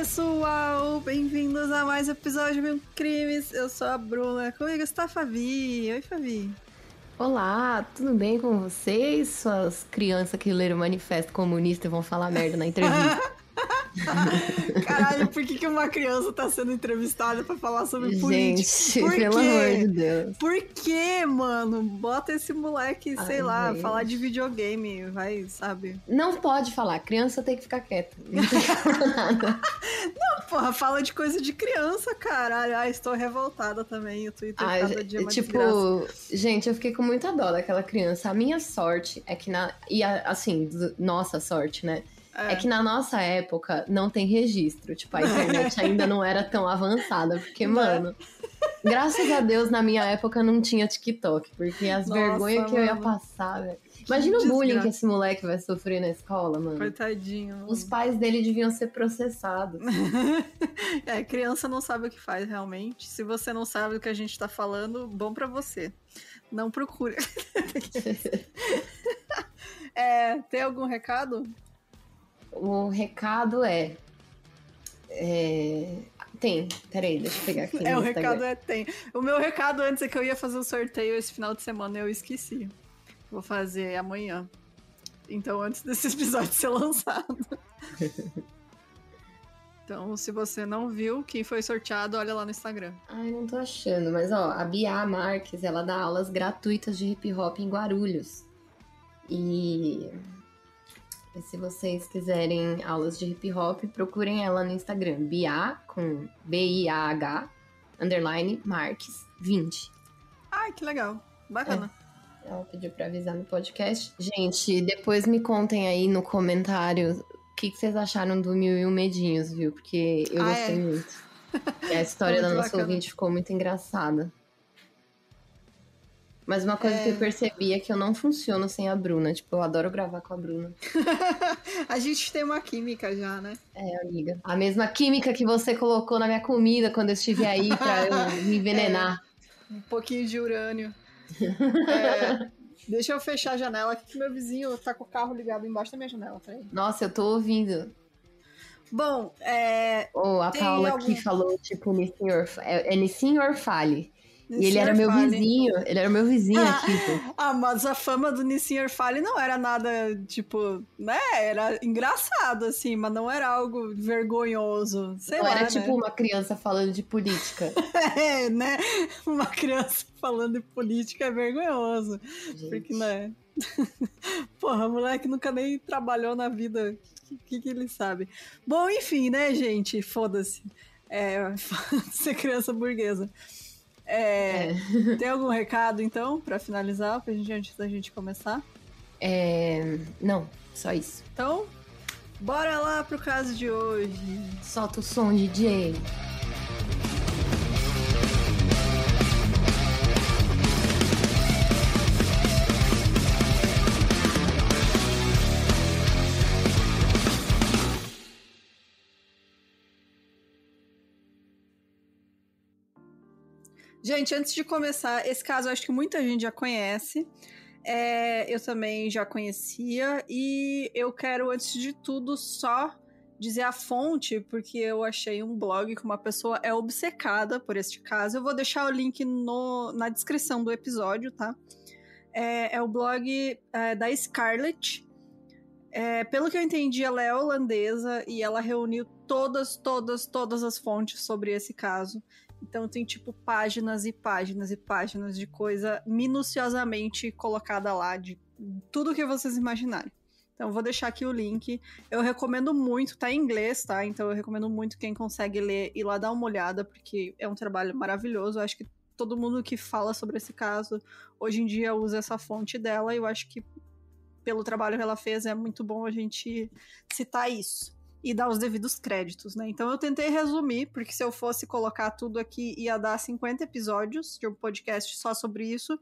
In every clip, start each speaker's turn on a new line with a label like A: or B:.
A: pessoal! Bem-vindos a mais um episódio de Crimes. Eu sou a Bruna. Comigo está a Fabi. Oi, Fabi.
B: Olá, tudo bem com vocês? Suas crianças que leram o manifesto comunista e vão falar merda na entrevista.
A: Caralho, por que, que uma criança tá sendo entrevistada pra falar sobre
B: Gente,
A: política? Por
B: pelo
A: quê?
B: amor de Deus.
A: Por que, mano? Bota esse moleque, sei
B: Ai,
A: lá,
B: gente.
A: falar de videogame, vai, sabe?
B: Não pode falar, criança tem que ficar quieta. Não tem que falar nada.
A: Porra, fala de coisa de criança, caralho. Ai, estou revoltada também. O Twitter
B: Ah,
A: cada dia é uma
B: tipo,
A: desgraça.
B: gente, eu fiquei com muita dó daquela criança. A minha sorte é que na. E a- assim, nossa sorte, né? É. que na nossa época não tem registro. Tipo, a internet ainda não era tão avançada. Porque,
A: Não.
B: mano, graças a Deus na minha época não tinha TikTok. Porque as
A: Nossa,
B: vergonhas que eu ia passar, velho. Imagina o
A: desgraça.
B: bullying que esse moleque vai sofrer na escola, mano.
A: Coitadinho. mano.
B: Os pais dele deviam ser processados.
A: É, criança não sabe o que faz realmente. Se você não sabe do que a gente tá falando, bom pra você. Não procure. É, tem algum recado?
B: O recado é. é... Tem, peraí, deixa eu pegar aqui.
A: É, o recado é tem. O meu recado antes é que eu ia fazer um sorteio esse final de semana e eu esqueci. Vou fazer amanhã. Então, antes desse episódio ser lançado. Então, se você não viu quem foi sorteado, olha lá no Instagram.
B: Ai, não tô achando, mas ó, a Bia Marques, ela dá aulas gratuitas de hip hop em Guarulhos. E, e se vocês quiserem aulas de hip hop, procurem ela no Instagram, Bia com B-I-A-H, underline Marques 20.
A: Ai, que legal. Bacana.
B: Ela pediu pra avisar no podcast. Gente, depois me contem aí no comentário o que, que vocês acharam do Mil e Um Medinhos, viu? Porque eu
A: Ah,
B: gostei
A: é?
B: muito. E a história da nossa
A: bacana.
B: ouvinte ficou muito engraçada. Mas uma coisa
A: É.
B: que eu percebi é que eu não funciono sem a Bruna. Tipo, eu adoro gravar com a Bruna.
A: a gente tem uma química já, né?
B: É, amiga. A mesma química que você colocou na minha comida quando eu estive aí pra eu me envenenar.
A: Um pouquinho de urânio. É, deixa eu fechar a janela aqui que meu vizinho tá com o carro ligado embaixo da minha janela, peraí.
B: Nossa, eu tô ouvindo.
A: Bom, é.
B: Ou a Paula
A: algum-
B: que falou, tipo, Nissin Orfa... é, é Nissin. E ele era meu vizinho. Ele era meu vizinho aqui, pô.
A: Ah, mas a fama do Nissin Orfale não era nada, tipo, né? Era engraçado, assim, mas não era algo vergonhoso. Sei
B: Não
A: lá,
B: era
A: né?
B: tipo uma criança falando de política.
A: É, né? Uma criança falando de política é vergonhoso.
B: Gente.
A: Porque, né? Porra, moleque nunca nem trabalhou na vida. O que, que ele sabe? Bom, enfim, né, gente? Foda-se. É, ser criança burguesa. É,
B: É.
A: Tem algum recado, então, pra finalizar, pra gente, antes da gente começar?
B: É, Não, só isso.
A: Então, bora lá pro caso de hoje.
B: Solta o som, DJ.
A: Gente, antes de começar, esse caso eu acho que muita gente já conhece. É, eu também já conhecia. E eu quero, antes de tudo, só dizer a fonte, porque eu achei um blog que uma pessoa é obcecada por este caso. Eu vou deixar o link no, na descrição do episódio, tá? É, é o blog é, da Scarlett. É, pelo que eu entendi, ela é holandesa e ela reuniu todas, todas, todas as fontes sobre esse caso. Então tem tipo páginas e páginas e páginas de coisa minuciosamente colocada lá, de tudo que vocês imaginarem. Então vou deixar aqui o link. Eu recomendo muito, tá em inglês, tá? Então eu recomendo muito quem consegue ler ir lá dar uma olhada, porque é um trabalho maravilhoso. Eu acho que todo mundo que fala sobre esse caso hoje em dia usa essa fonte dela, e eu acho que pelo trabalho que ela fez é muito bom a gente citar isso e dar os devidos créditos, né? Então eu tentei resumir, porque se eu fosse colocar tudo aqui, ia dar 50 episódios de um podcast só sobre isso.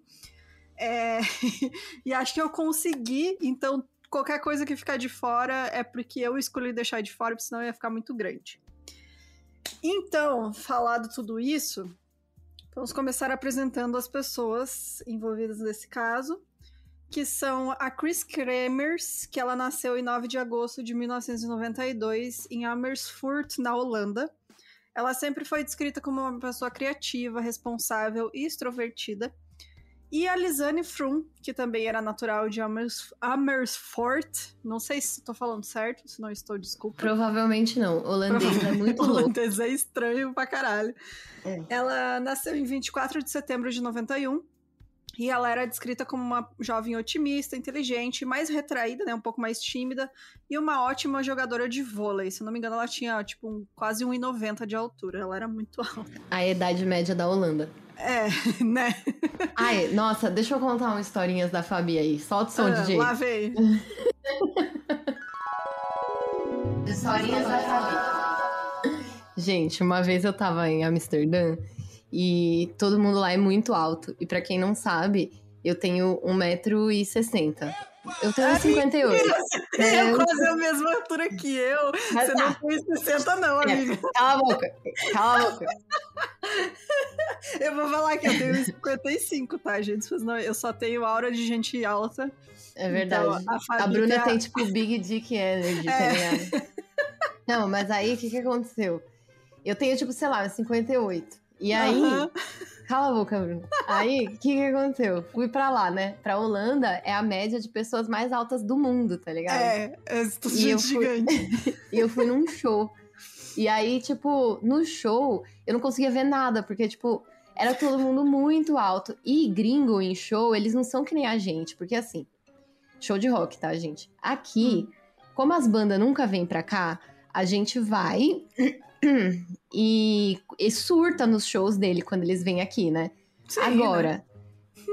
A: É... e acho que eu consegui, então qualquer coisa que ficar de fora é porque eu escolhi deixar de fora, porque senão ia ficar muito grande. Então, falado tudo isso, vamos começar apresentando as pessoas envolvidas nesse caso. Que são a Chris Kremers, que ela nasceu em 9 de agosto de 1992 em Amersfoort, na Holanda. Ela sempre foi descrita como uma pessoa criativa, responsável e extrovertida. E a Lisane Frum, que também era natural de Amers, Amersfoort. Não sei se estou falando certo, se não estou, desculpa.
B: Provavelmente não. Holandês é muito louco.
A: Holandês é estranho pra caralho. É. Ela nasceu em 24 de setembro de 91. E ela era descrita como uma jovem otimista, inteligente, mais retraída, né, um pouco mais tímida, e uma ótima jogadora de vôlei. Se não me engano, ela tinha, tipo, um, quase 1,90 de altura. Ela era muito alta.
B: A idade média da Holanda.
A: É, né?
B: Ai, nossa, deixa eu contar umas historinhas da Fabi aí. Solta o som, ah, DJ.
A: Lá vem.
B: historinhas da Fabi. Gente, uma vez eu tava em Amsterdã e todo mundo lá é muito alto. E para quem não sabe, eu tenho 1,60m. Eu tenho 1,58.
A: É, é quase a mesma altura que eu. Mas Você tá. não tem 60, não, é, amiga.
B: Cala a boca. Cala a boca.
A: Eu vou falar que eu tenho 55, tá, gente? Eu só tenho aura de gente alta.
B: É verdade. Então, a, a, Bruna tem, a... tipo, Big Dick Energy, tá é. tá ligado? Não, mas aí, o que que aconteceu? Eu tenho, tipo, sei lá, 58. E aí... Uhum. Cala a boca, Bruno. Aí, o que, que aconteceu? Fui pra lá, né? Pra Holanda é a média de pessoas mais altas do mundo, tá ligado?
A: É, é e eu fui... gigante.
B: e eu fui num show. E aí, tipo, no show, eu não conseguia ver nada, porque, tipo, era todo mundo muito alto. E gringo em show, eles não são que nem a gente, porque assim, show de rock, tá, gente? Aqui, hum. como as bandas nunca vêm pra cá, a gente vai e, e surta nos shows dele quando eles vêm aqui, né? Sim, Agora, né?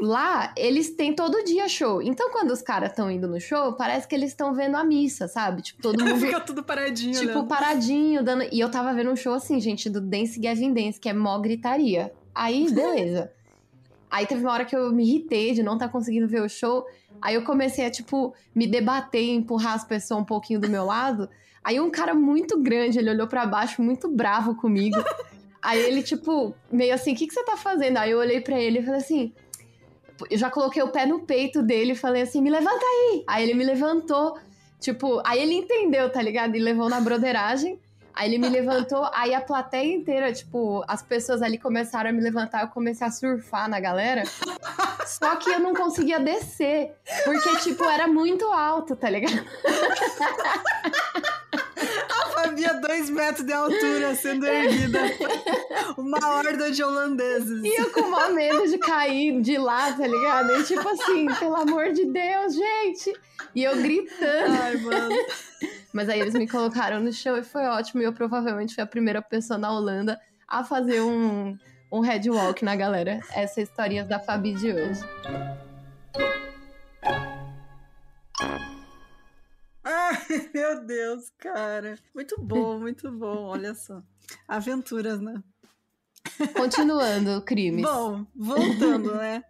B: lá eles têm todo dia show. Então, quando os caras estão indo no show, parece que eles estão vendo a missa, sabe? Tipo, todo mundo.
A: Fica tudo paradinho,
B: Tipo,
A: né?
B: paradinho, dando. E eu tava vendo um show assim, gente, do Dance Gavin Dance, que é mó gritaria. Aí, beleza. Aí teve uma hora que eu me irritei de não estar tá conseguindo ver o show. Aí eu comecei a, tipo, me debater e empurrar as pessoas um pouquinho do meu lado. Aí um cara muito grande, ele olhou para baixo, muito bravo comigo. Aí ele, tipo, meio assim, o que, que você tá fazendo? Aí eu olhei para ele e falei assim. Eu já coloquei o pé no peito dele e falei assim: me levanta aí! Aí ele me levantou. Tipo, aí ele entendeu, tá ligado? E levou na broderagem. Aí ele me levantou, aí a plateia inteira, tipo, as pessoas ali começaram a me levantar, eu comecei a surfar na galera. Só que eu não conseguia descer, porque, tipo, era muito alto, tá ligado?
A: havia dois metros de altura sendo erguida. Uma horda de holandeses.
B: E eu com uma medo de cair de lá, tá ligado? E tipo assim, pelo amor de Deus, gente! E eu gritando.
A: Ai, mano.
B: Mas aí eles me colocaram no show e foi ótimo. E eu provavelmente fui a primeira pessoa na Holanda a fazer um, um headwalk na galera. Essas histórias da Fabi de hoje.
A: Ai, meu Deus, cara. Muito bom, muito bom. Olha só. Aventuras, né?
B: Continuando, crimes.
A: Bom, voltando, né?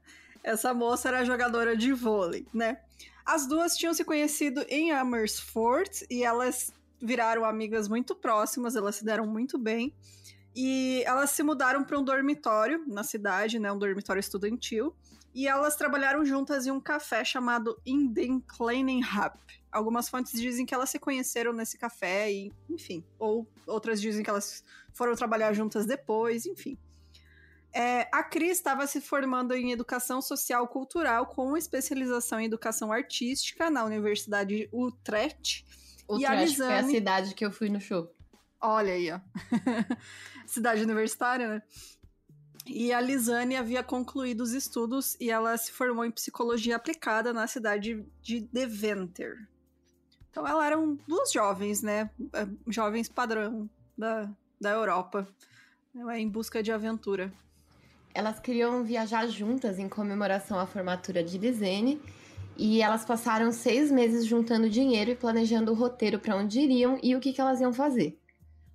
A: Essa moça era jogadora de vôlei, né? As duas tinham se conhecido em Amersfoort e elas viraram amigas muito próximas, elas se deram muito bem. E elas se mudaram para um dormitório na cidade, né? Um dormitório estudantil. E elas trabalharam juntas em um café chamado Inden Kleinen Hub. Algumas fontes dizem que elas se conheceram nesse café, e, enfim. Ou outras dizem que elas foram trabalhar juntas depois, enfim. É, a Cris estava se formando em Educação Social Cultural com especialização em Educação Artística na Universidade Utrecht.
B: Utrecht, e a Lisane... é a cidade que eu fui no show.
A: Olha aí, ó. cidade universitária, né? E a Lisane havia concluído os estudos e ela se formou em psicologia aplicada na cidade de Deventer. Então, elas eram duas jovens, né? É, jovens padrão da, da Europa, né? em busca de aventura.
B: Elas queriam viajar juntas em comemoração à formatura de Lisane e elas passaram seis meses juntando dinheiro e planejando o roteiro para onde iriam e o que, que elas iam fazer.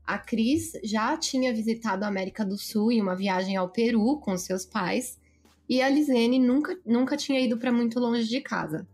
B: A Cris já tinha visitado a América do Sul em uma viagem ao Peru com seus pais, e a Lisene nunca, nunca tinha ido para muito longe de casa.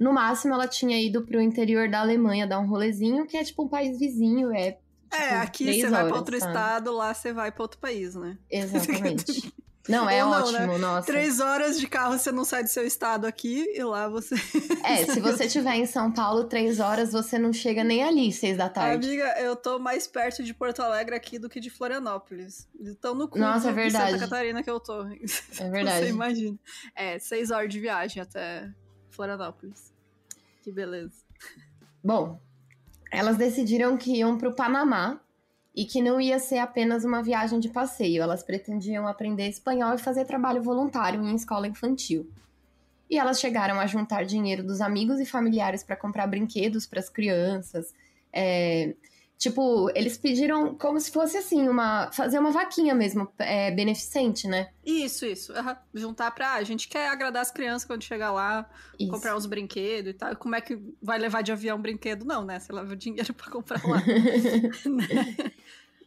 B: No máximo, ela tinha ido para o interior da Alemanha dar um rolezinho, que é tipo um país vizinho, é. Tipo,
A: é, aqui você vai para outro sabe? estado, lá você vai para outro país, né?
B: Exatamente. Não, é não, ótimo, né? nossa.
A: Três horas de carro você não sai do seu estado aqui e lá você.
B: É, se você estiver em São Paulo, três horas você não chega nem ali, seis da tarde.
A: Amiga, eu tô mais perto de Porto Alegre aqui do que de Florianópolis. Então no cu
B: nossa, é verdade.
A: Santa Catarina que eu tô.
B: É verdade.
A: Você imagina. É, seis horas de viagem até Florianópolis. Que beleza.
B: Bom, elas decidiram que iam pro Panamá e que não ia ser apenas uma viagem de passeio, elas pretendiam aprender espanhol e fazer trabalho voluntário em escola infantil. E elas chegaram a juntar dinheiro dos amigos e familiares para comprar brinquedos para as crianças. É, tipo, eles pediram como se fosse assim, uma fazer uma vaquinha mesmo, é, beneficente, né?
A: Isso, isso. Uhum. Juntar pra. A gente quer agradar as crianças quando chegar lá, isso. comprar uns brinquedos e tal. Como é que vai levar de avião um brinquedo? Não, né? Você leva o dinheiro para comprar lá.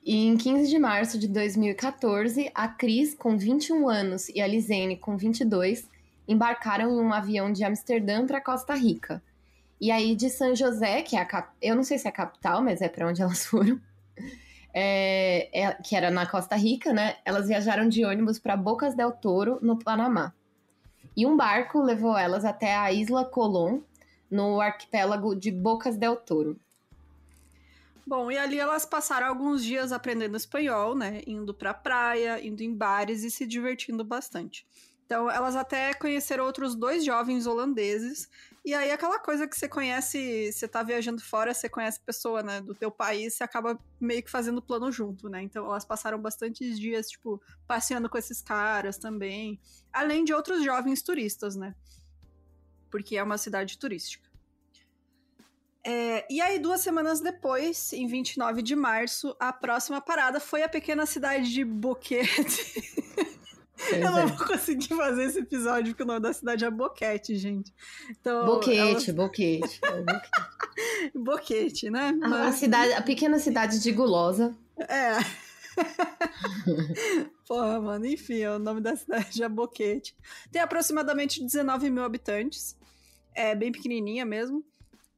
B: E em 15 de março de 2014, a Cris, com 21 anos, e a Lisene, com 22, embarcaram em um avião de Amsterdã para Costa Rica. E aí de São José, que é a cap... eu não sei se é a capital, mas é para onde elas foram, é... É... que era na Costa Rica, né? Elas viajaram de ônibus para Bocas del Toro, no Panamá. E um barco levou elas até a Isla Colón, no arquipélago de Bocas del Toro.
A: Bom, e ali elas passaram alguns dias aprendendo espanhol, né? Indo pra praia, indo em bares e se divertindo bastante. Então, elas até conheceram outros dois jovens holandeses. E aí, aquela coisa que você conhece, você tá viajando fora, você conhece pessoa, né, do teu país, você acaba meio que fazendo plano junto, né? Então, elas passaram bastantes dias, tipo, passeando com esses caras também. Além de outros jovens turistas, né? Porque é uma cidade turística. É, e aí, duas semanas depois, em 29 de março, a próxima parada foi a pequena cidade de Boquete. eu não é. vou conseguir fazer esse episódio porque o nome da cidade é Boquete, gente.
B: Então, boquete, ela... boquete,
A: boquete. boquete, né?
B: Mas... A, cidade, a pequena cidade de Gulosa.
A: É. Porra, mano, enfim, o nome da cidade é Boquete. Tem aproximadamente 19 mil habitantes. É bem pequenininha mesmo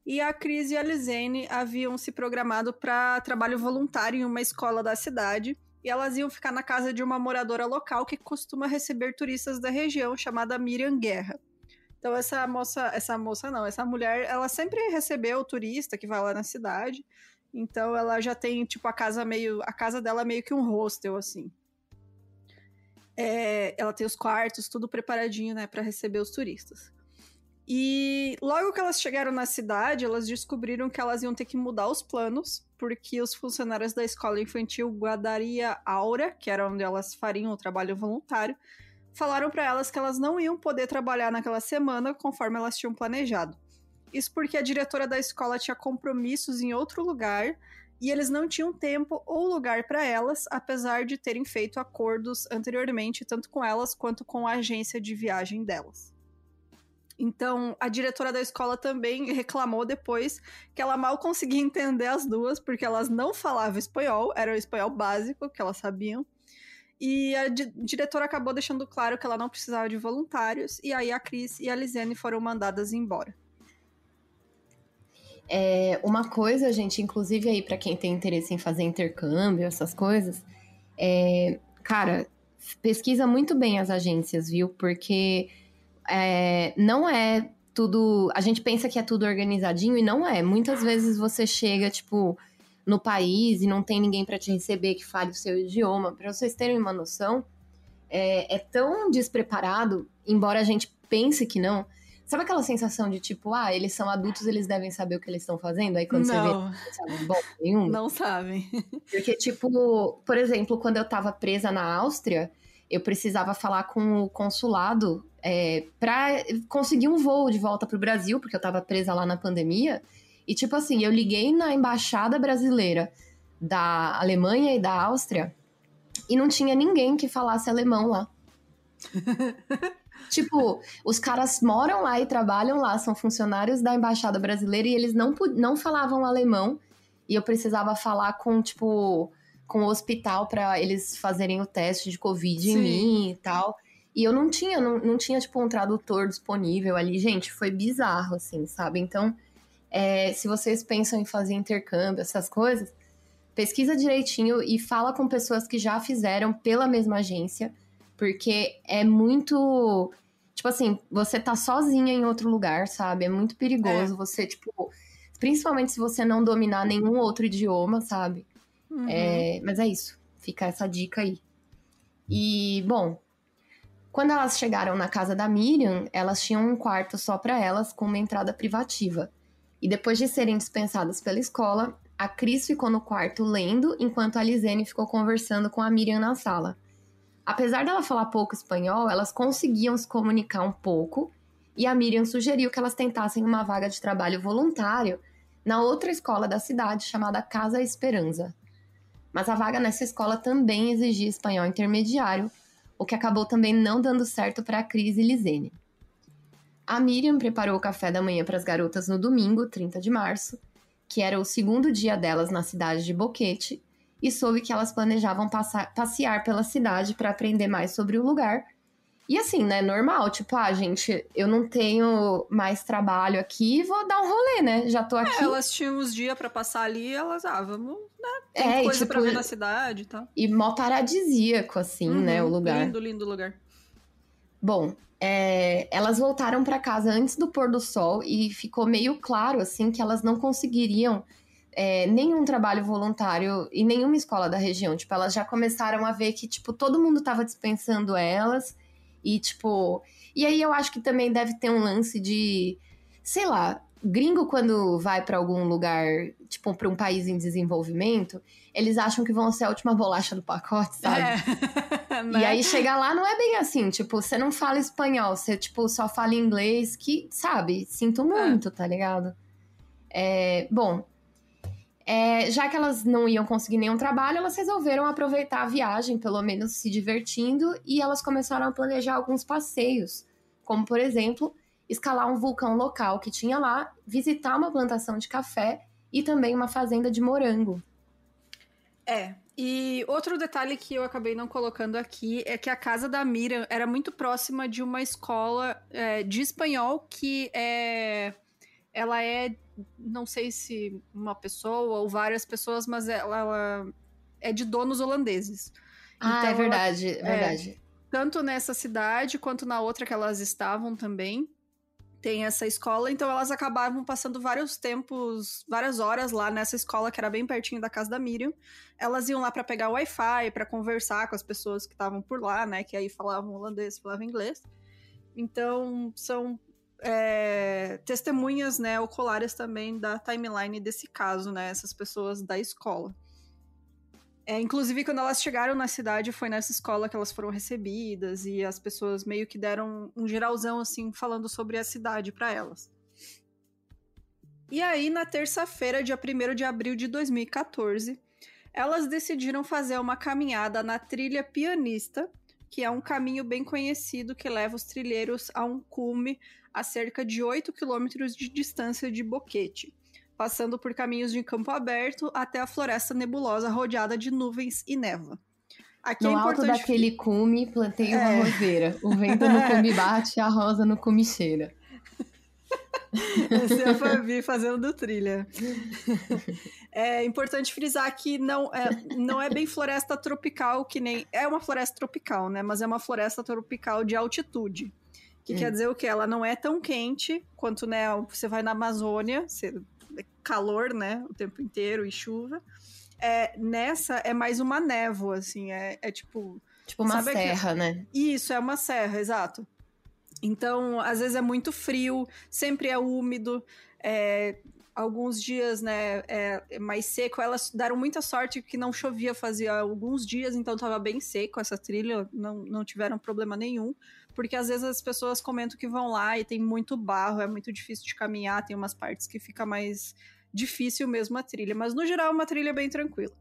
A: e a Cris e a Lisene haviam se programado para trabalho voluntário em uma escola da cidade e elas iam ficar na casa de uma moradora local que costuma receber turistas da região chamada Miriam Guerra. Então essa moça, essa moça não, essa mulher, ela sempre recebeu o turista que vai lá na cidade. Então ela já tem tipo a casa meio, a casa dela é meio que um hostel assim. É, ela tem os quartos, tudo preparadinho, né, para receber os turistas. E logo que elas chegaram na cidade, elas descobriram que elas iam ter que mudar os planos, porque os funcionários da escola infantil Guadaria Aura, que era onde elas fariam o trabalho voluntário, falaram para elas que elas não iam poder trabalhar naquela semana conforme elas tinham planejado. Isso porque a diretora da escola tinha compromissos em outro lugar e eles não tinham tempo ou lugar para elas, apesar de terem feito acordos anteriormente, tanto com elas quanto com a agência de viagem delas. Então, a diretora da escola também reclamou depois que ela mal conseguia entender as duas, porque elas não falavam espanhol, era o espanhol básico que elas sabiam. E a di diretora acabou deixando claro que ela não precisava de voluntários, e aí a Cris e a Lisiane foram mandadas embora.
B: É, uma coisa, gente, inclusive aí para quem tem interesse em fazer intercâmbio, essas coisas, é, cara, pesquisa muito bem as agências, viu? Porque é, não é tudo. A gente pensa que é tudo organizadinho e não é. Muitas vezes você chega, tipo, no país e não tem ninguém para te receber que fale o seu idioma. Para vocês terem uma noção, é, é, tão despreparado, embora a gente pense que não. Sabe aquela sensação de tipo, ah, eles são adultos, eles devem saber o que eles estão fazendo? Aí quando não. você vê, sabe, bom, nenhum.
A: Não sabem.
B: Porque, tipo, por exemplo, quando eu tava presa na Áustria, eu precisava falar com o consulado é, para conseguir um voo de volta pro Brasil, porque eu tava presa lá na pandemia. E, tipo assim, eu liguei na embaixada brasileira da Alemanha e da Áustria e não tinha ninguém que falasse alemão lá. tipo, os caras moram lá e trabalham lá, são funcionários da embaixada brasileira e eles não, não falavam alemão. E eu precisava falar com, tipo, com o hospital para eles fazerem o teste de Covid Sim. em mim e tal. E eu não tinha, não, não tinha, tipo, um tradutor disponível ali. Gente, foi bizarro, assim, sabe? Então, é, se vocês pensam em fazer intercâmbio, essas coisas, pesquisa direitinho e fala com pessoas que já fizeram pela mesma agência, Porque é muito. Tipo assim, você tá sozinha em outro lugar, sabe? É muito perigoso é. você, tipo. Principalmente se você não dominar nenhum outro idioma, sabe? Uhum. É, mas é isso. Fica essa dica aí. E, bom, quando elas chegaram na casa da Miriam, elas tinham um quarto só para elas, com uma entrada privativa. E depois de serem dispensadas pela escola, a Cris ficou no quarto lendo, enquanto a Lisene ficou conversando com a Miriam na sala. Apesar dela falar pouco espanhol, elas conseguiam se comunicar um pouco, e a Miriam sugeriu que elas tentassem uma vaga de trabalho voluntário na outra escola da cidade chamada Casa Esperança. Mas a vaga nessa escola também exigia espanhol intermediário, o que acabou também não dando certo para a Cris e Lisene. A Miriam preparou o café da manhã para as garotas no domingo, 30 de março, que era o segundo dia delas na cidade de Boquete, e soube que elas planejavam passar, passear pela cidade para aprender mais sobre o lugar. E assim, né, normal, tipo, ah, gente, eu não tenho mais trabalho aqui, vou dar um rolê, né? Já tô é, aqui.
A: É, elas tinham uns dias para passar ali, elas, ah, vamos, né? Tem é, coisa e, tipo, pra ver na cidade e tal.
B: E mó paradisíaco, assim, uhum, né, o lugar.
A: Lindo, lindo lugar.
B: Bom, é, elas voltaram para casa antes do pôr do sol e ficou meio claro assim que elas não conseguiriam é, nenhum trabalho voluntário em nenhuma escola da região. Tipo, elas já começaram a ver que tipo todo mundo estava dispensando elas e tipo e aí eu acho que também deve ter um lance de sei lá gringo quando vai para algum lugar tipo para um país em desenvolvimento eles acham que vão ser a última bolacha do pacote, sabe? É. né? E aí chegar lá não é bem assim, tipo, você não fala espanhol, você, tipo, só fala inglês, que, sabe, sinto é. muito, é. tá ligado? É, bom, é, já que elas não iam conseguir nenhum trabalho, elas resolveram aproveitar a viagem, pelo menos se divertindo, e elas começaram a planejar alguns passeios, como, por exemplo, escalar um vulcão local que tinha lá, visitar uma plantação de café e também uma fazenda de morango.
A: É. E outro detalhe que eu acabei não colocando aqui é que a casa da Miriam era muito próxima de uma escola é, de espanhol que é. Ela é. Não sei se uma pessoa ou várias pessoas, mas ela, ela é de donos holandeses.
B: Ah, então, é verdade, ela, é verdade. É,
A: tanto nessa cidade quanto na outra que elas estavam também tem essa escola, então elas acabavam passando vários tempos, várias horas lá nessa escola que era bem pertinho da casa da Miriam. Elas iam lá para pegar Wi-Fi, para conversar com as pessoas que estavam por lá, né, que aí falavam holandês, falavam inglês. Então são é, testemunhas, né, oculares também da timeline desse caso, né, essas pessoas da escola. É, inclusive, quando elas chegaram na cidade, foi nessa escola que elas foram recebidas e as pessoas meio que deram um geralzão, assim, falando sobre a cidade para elas. E aí, na terça-feira, dia 1 de abril de 2014, elas decidiram fazer uma caminhada na trilha Pianista, que é um caminho bem conhecido que leva os trilheiros a um cume a cerca de 8 quilômetros de distância de Boquete passando por caminhos de campo aberto até a floresta nebulosa rodeada de nuvens e neva.
B: Aqui no é alto daquele cume, plantei uma é. roseira. O vento no cume bate, a rosa no cume cheira.
A: Esse é a Fabi fazendo trilha. É importante frisar que não é, não é bem floresta tropical, que nem. É uma floresta tropical, né? Mas é uma floresta tropical de altitude. Que hum. quer dizer o quê? Ela não é tão quente quanto, né? Você vai na Amazônia, você calor, né, o tempo inteiro e chuva. É, nessa é mais uma névoa, assim, é, é tipo.
B: Tipo uma serra, que... né?
A: Isso, é uma serra, exato. Então, às vezes é muito frio, sempre é úmido. É, alguns dias, né, é, é mais seco. Elas deram muita sorte que não chovia fazia alguns dias, então tava bem seco essa trilha, não, não tiveram problema nenhum. Porque às vezes as pessoas comentam que vão lá e tem muito barro, é muito difícil de caminhar, tem umas partes que fica mais difícil mesmo a trilha, mas no geral é uma trilha bem tranquila.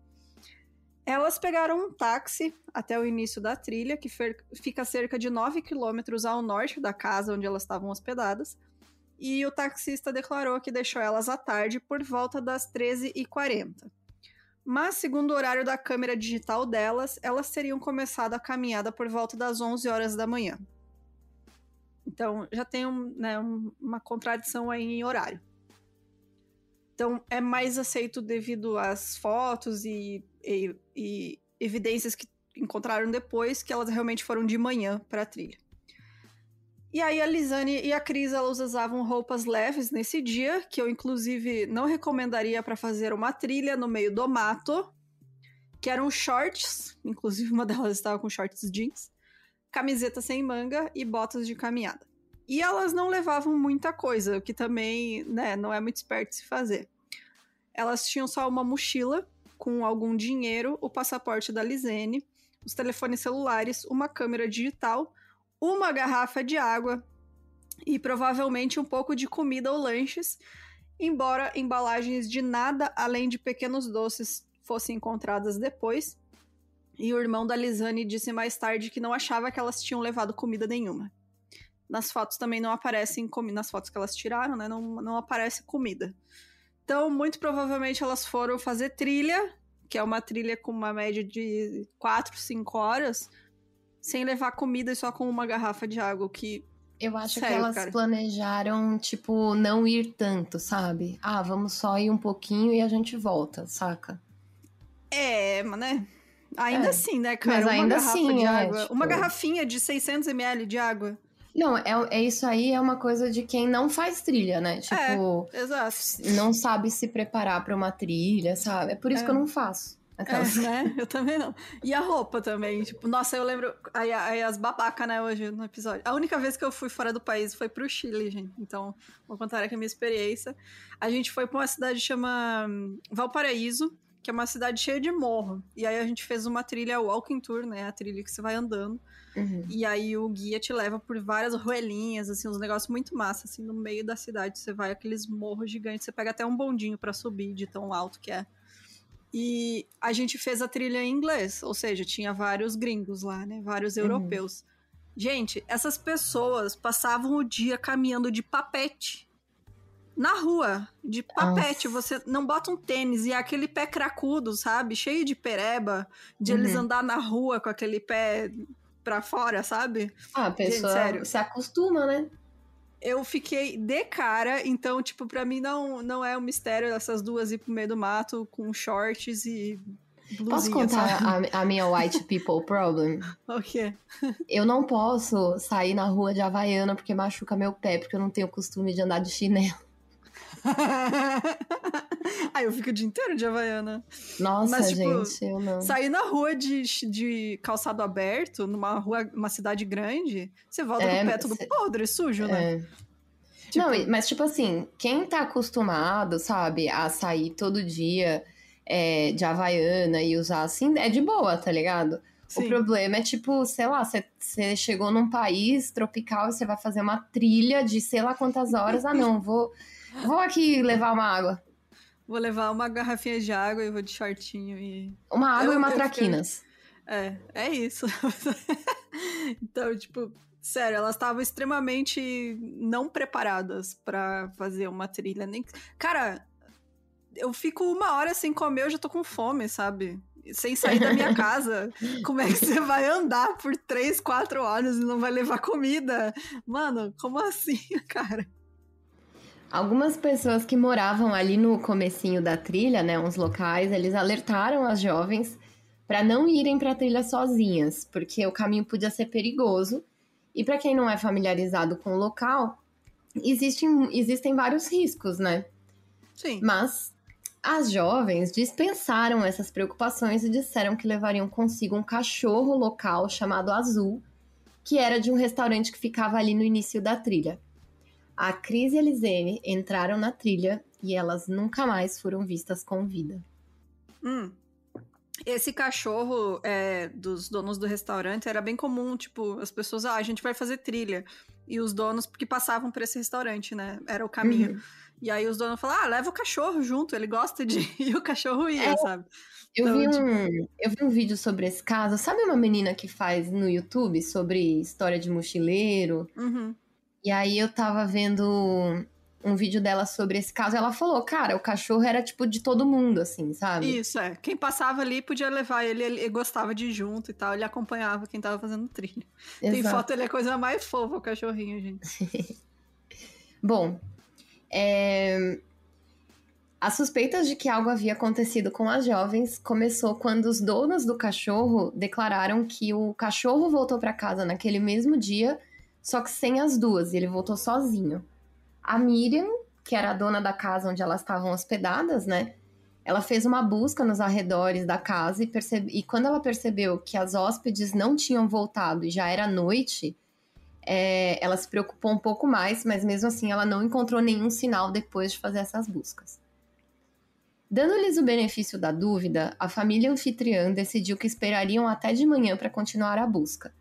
A: Elas pegaram um táxi até o início da trilha, que fica cerca de 9 quilômetros ao norte da casa onde elas estavam hospedadas, e o taxista declarou que deixou elas à tarde por volta das 13h40. Mas, segundo o horário da câmera digital delas, elas teriam começado a caminhada por volta das 11 horas da manhã. Então, já tem um, né, uma contradição aí em horário. Então é mais aceito devido às fotos e, e, e evidências que encontraram depois que elas realmente foram de manhã para a trilha. E aí a Lisane e a Cris elas usavam roupas leves nesse dia, que eu inclusive não recomendaria para fazer uma trilha no meio do mato, que eram shorts, inclusive uma delas estava com shorts jeans, camiseta sem manga e botas de caminhada. E elas não levavam muita coisa, o que também, né, não é muito esperto se fazer. Elas tinham só uma mochila com algum dinheiro, o passaporte da Lisene, os telefones celulares, uma câmera digital, uma garrafa de água e provavelmente um pouco de comida ou lanches, embora embalagens de nada além de pequenos doces fossem encontradas depois. E o irmão da Lisane disse mais tarde que não achava que elas tinham levado comida nenhuma. Nas fotos também não aparecem nas fotos que elas tiraram, né? Não, não aparece comida. Então, muito provavelmente elas foram fazer trilha, que é uma trilha com uma média de 4, 5 horas, sem levar comida e só com uma garrafa de água, que
B: eu acho Sério, que elas cara. planejaram, tipo, não ir tanto, sabe? Ah, vamos só ir um pouquinho e a gente volta, saca?
A: É, mas né? Ainda é. assim, né, cara? Mas
B: uma ainda
A: garrafa
B: assim,
A: de
B: é,
A: água.
B: Tipo...
A: Uma garrafinha de 600 ml de água.
B: Não, é, é isso aí, é uma coisa de quem não faz trilha, né? Tipo,
A: é, exato.
B: não sabe se preparar para uma trilha, sabe? É por isso é. que eu não faço.
A: Aquelas... É, né? Eu também não. E a roupa também. Tipo, nossa, eu lembro. Aí, aí as babacas, né, hoje no episódio. A única vez que eu fui fora do país foi pro Chile, gente. Então, vou contar aqui a minha experiência. A gente foi pra uma cidade que chama hum, Valparaíso, que é uma cidade cheia de morro. E aí a gente fez uma trilha walking tour, né? A trilha que você vai andando. Uhum. E aí o guia te leva por várias ruelinhas, assim, uns negócios muito massa, assim, no meio da cidade. Você vai aqueles morros gigantes, você pega até um bondinho para subir de tão alto que é. E a gente fez a trilha em inglês, ou seja, tinha vários gringos lá, né? Vários uhum. europeus. Gente, essas pessoas passavam o dia caminhando de papete. Na rua, de papete. Nossa. Você não bota um tênis e é aquele pé cracudo, sabe? Cheio de pereba, de uhum. eles andar na rua com aquele pé pra fora, sabe?
B: Ah, a pessoa Gente, se acostuma, né?
A: eu fiquei de cara, então, tipo, pra mim não, não é um mistério essas duas ir pro meio do mato com shorts e
B: Posso contar a, a, minha white people problem?
A: o quê?
B: Eu não posso sair na rua de Havaiana porque machuca meu pé, porque eu não tenho costume de andar de chinelo.
A: Aí eu fico o dia inteiro de Havaiana.
B: Nossa, Mas, tipo, gente, eu não.
A: Sair na rua de, de calçado aberto, numa rua, uma cidade grande, você volta é, com o pé todo cê... podre, sujo, né?
B: É. Tipo... Não, mas tipo assim, quem tá acostumado, sabe, a sair todo dia é, de Havaiana e usar assim, é de boa, tá ligado? Sim. O problema é, tipo, sei lá, você chegou num país tropical e você vai fazer uma trilha de sei lá quantas horas. Ah, não, vou, vou aqui levar uma água.
A: Vou levar uma garrafinha de água e vou de shortinho e.
B: Uma água eu, e uma traquinas.
A: Fiquei... É, é isso. então, tipo, sério, elas estavam extremamente não preparadas para fazer uma trilha. Nem... Cara, eu fico uma hora sem comer, eu já tô com fome, sabe? Sem sair da minha casa. Como é que você vai andar por três, quatro horas e não vai levar comida? Mano, como assim, cara?
B: Algumas pessoas que moravam ali no comecinho da trilha, né, uns locais, eles alertaram as jovens para não irem para a trilha sozinhas, porque o caminho podia ser perigoso. E para quem não é familiarizado com o local, existem, existem vários riscos, né?
A: Sim.
B: Mas as jovens dispensaram essas preocupações e disseram que levariam consigo um cachorro local chamado Azul, que era de um restaurante que ficava ali no início da trilha. A Cris e a Lisene entraram na trilha e elas nunca mais foram vistas com vida.
A: Hum. Esse cachorro é, dos donos do restaurante era bem comum, tipo, as pessoas, ah, a gente vai fazer trilha. E os donos, porque passavam por esse restaurante, né? Era o caminho. Uhum. E aí os donos falaram, ah, leva o cachorro junto, ele gosta de e o cachorro ia, é, sabe?
B: Eu, então, vi tipo... um, eu vi um vídeo sobre esse caso. Sabe uma menina que faz no YouTube sobre história de mochileiro?
A: Uhum.
B: E aí eu tava vendo um vídeo dela sobre esse caso, ela falou, cara, o cachorro era tipo de todo mundo, assim, sabe?
A: Isso, é. Quem passava ali podia levar ele, ele gostava de ir junto e tal, ele acompanhava quem tava fazendo trilha. Exato. Tem foto, ele é a coisa mais fofa, o cachorrinho, gente.
B: Bom, é... As suspeitas de que algo havia acontecido com as jovens começou quando os donos do cachorro declararam que o cachorro voltou para casa naquele mesmo dia, só que sem as duas, e ele voltou sozinho. A Miriam, que era a dona da casa onde elas estavam hospedadas, né? Ela fez uma busca nos arredores da casa e, percebe... e quando ela percebeu que as hóspedes não tinham voltado e já era noite, é... ela se preocupou um pouco mais, mas mesmo assim ela não encontrou nenhum sinal depois de fazer essas buscas. Dando-lhes o benefício da dúvida, a família anfitriã decidiu que esperariam até de manhã para continuar a busca.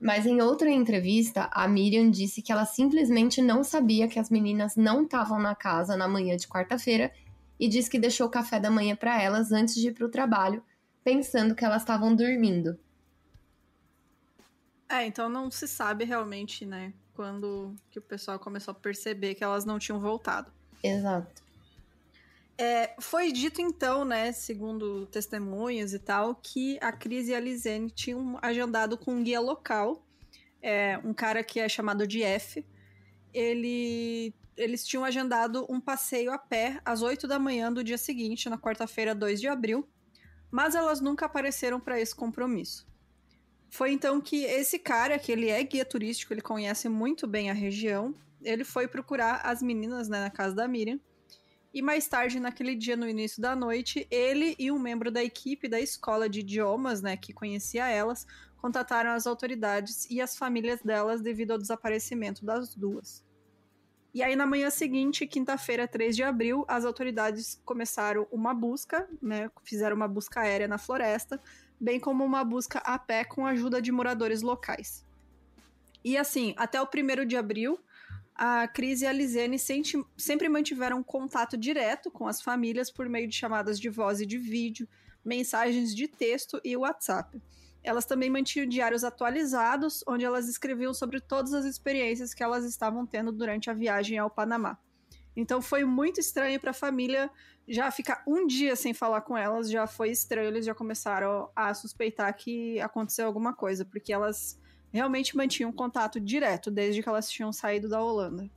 B: Mas em outra entrevista, a Miriam disse que ela simplesmente não sabia que as meninas não estavam na casa na manhã de quarta-feira e disse que deixou o café da manhã para elas antes de ir para o trabalho, pensando que elas estavam dormindo.
A: É, então não se sabe realmente, né, quando que o pessoal começou a perceber que elas não tinham voltado.
B: Exato.
A: É, foi dito então, né, segundo testemunhas e tal, que a Cris e a Lisene tinham agendado com um guia local, é, um cara que é chamado de F. Ele eles tinham agendado um passeio a pé às 8 da manhã do dia seguinte, na quarta-feira, 2 de abril, mas elas nunca apareceram para esse compromisso. Foi então que esse cara, que ele é guia turístico, ele conhece muito bem a região, ele foi procurar as meninas né, na casa da Miriam. E mais tarde, naquele dia, no início da noite, ele e um membro da equipe da escola de idiomas, né, que conhecia elas, contataram as autoridades e as famílias delas devido ao desaparecimento das duas. E aí, na manhã seguinte, quinta-feira, 3 de abril, as autoridades começaram uma busca, né? Fizeram uma busca aérea na floresta, bem como uma busca a pé com a ajuda de moradores locais. E assim, até o 1 de abril, a Cris e a Lisene sempre mantiveram contato direto com as famílias por meio de chamadas de voz e de vídeo, mensagens de texto e WhatsApp. Elas também mantinham diários atualizados, onde elas escreviam sobre todas as experiências que elas estavam tendo durante a viagem ao Panamá. Então foi muito estranho para a família já ficar um dia sem falar com elas, já foi estranho, eles já começaram a suspeitar que aconteceu alguma coisa, porque elas realmente mantinham contato direto desde que elas tinham saído da Holanda.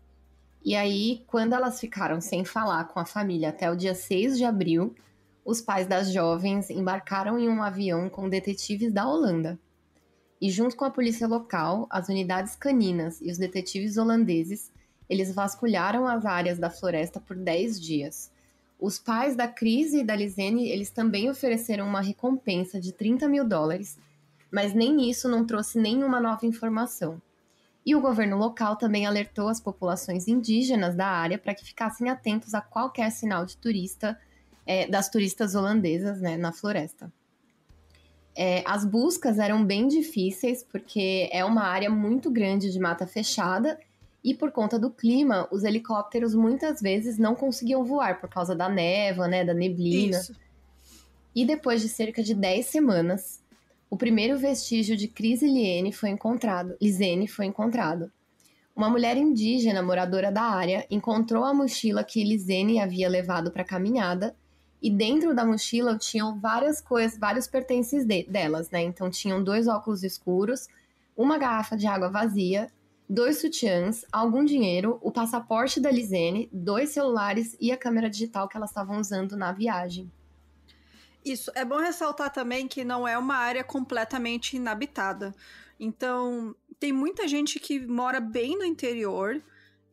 B: E aí, quando elas ficaram sem falar com a família até o dia 6 de abril, os pais das jovens embarcaram em um avião com detetives da Holanda. E junto com a polícia local, as unidades caninas e os detetives holandeses, eles vasculharam as áreas da floresta por 10 dias. Os pais da Cris e da Lisene, eles também ofereceram uma recompensa de 30 mil dólares, mas nem isso não trouxe nenhuma nova informação. E o governo local também alertou as populações indígenas da área para que ficassem atentos a qualquer sinal de turista é, das turistas holandesas né, na floresta. É, as buscas eram bem difíceis porque é uma área muito grande de mata fechada e por conta do clima, os helicópteros muitas vezes não conseguiam voar por causa da neva, né, da neblina. Isso. E depois de cerca de 10 semanas, o primeiro vestígio de Cris Liene foi encontrado. Lisene foi encontrado. Uma mulher indígena moradora da área encontrou a mochila que Lisene havia levado para a caminhada e dentro da mochila tinham várias coisas, vários pertences de, delas, né? Então tinham dois óculos escuros, uma garrafa de água vazia, dois sutiãs, algum dinheiro, o passaporte da Lisene, dois celulares e a câmera digital que elas estavam usando na viagem.
A: Isso, é bom ressaltar também que não é uma área completamente inabitada. Então, tem muita gente que mora bem no interior,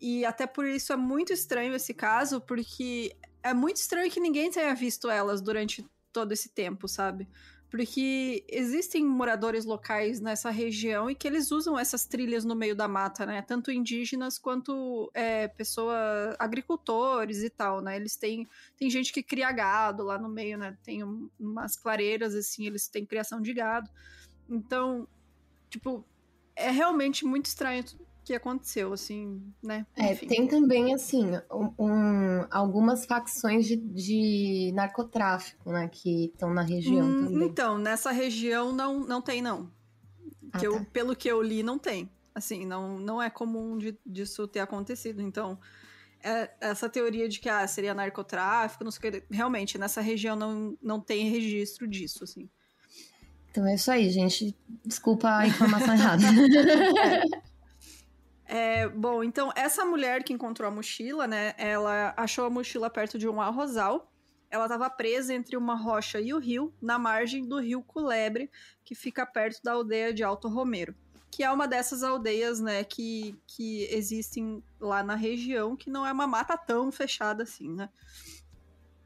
A: e até por isso é muito estranho esse caso, porque é muito estranho que ninguém tenha visto elas durante todo esse tempo, sabe? Porque existem moradores locais nessa região e que eles usam essas trilhas no meio da mata, né? Tanto indígenas quanto é, pessoas, agricultores e tal, né? Eles têm, tem gente que cria gado lá no meio, né? Tem um, umas clareiras, assim, eles têm criação de gado. Então, tipo, é realmente muito estranho que aconteceu, assim, né?
B: É, tem também, assim, um, um, algumas facções de, de, narcotráfico, né, que estão na região hum, também.
A: Então, nessa região não, não tem, não. Ah, que eu, tá. Pelo que eu li, não tem. Assim, não, não é comum de, disso ter acontecido. Então, é, essa teoria de que ah, seria narcotráfico, não sei o que, realmente, nessa região não, não tem registro disso, assim.
B: Então é isso aí, gente. Desculpa a informação errada.
A: É. Bom, então essa mulher que encontrou a mochila, né? Ela achou a mochila perto de um arrozal. Ela estava presa entre uma rocha e o rio, na margem do rio Culebre, que fica perto da aldeia de Alto Romero, que é uma dessas aldeias, né, que, que existem lá na região, que não é uma mata tão fechada assim, né?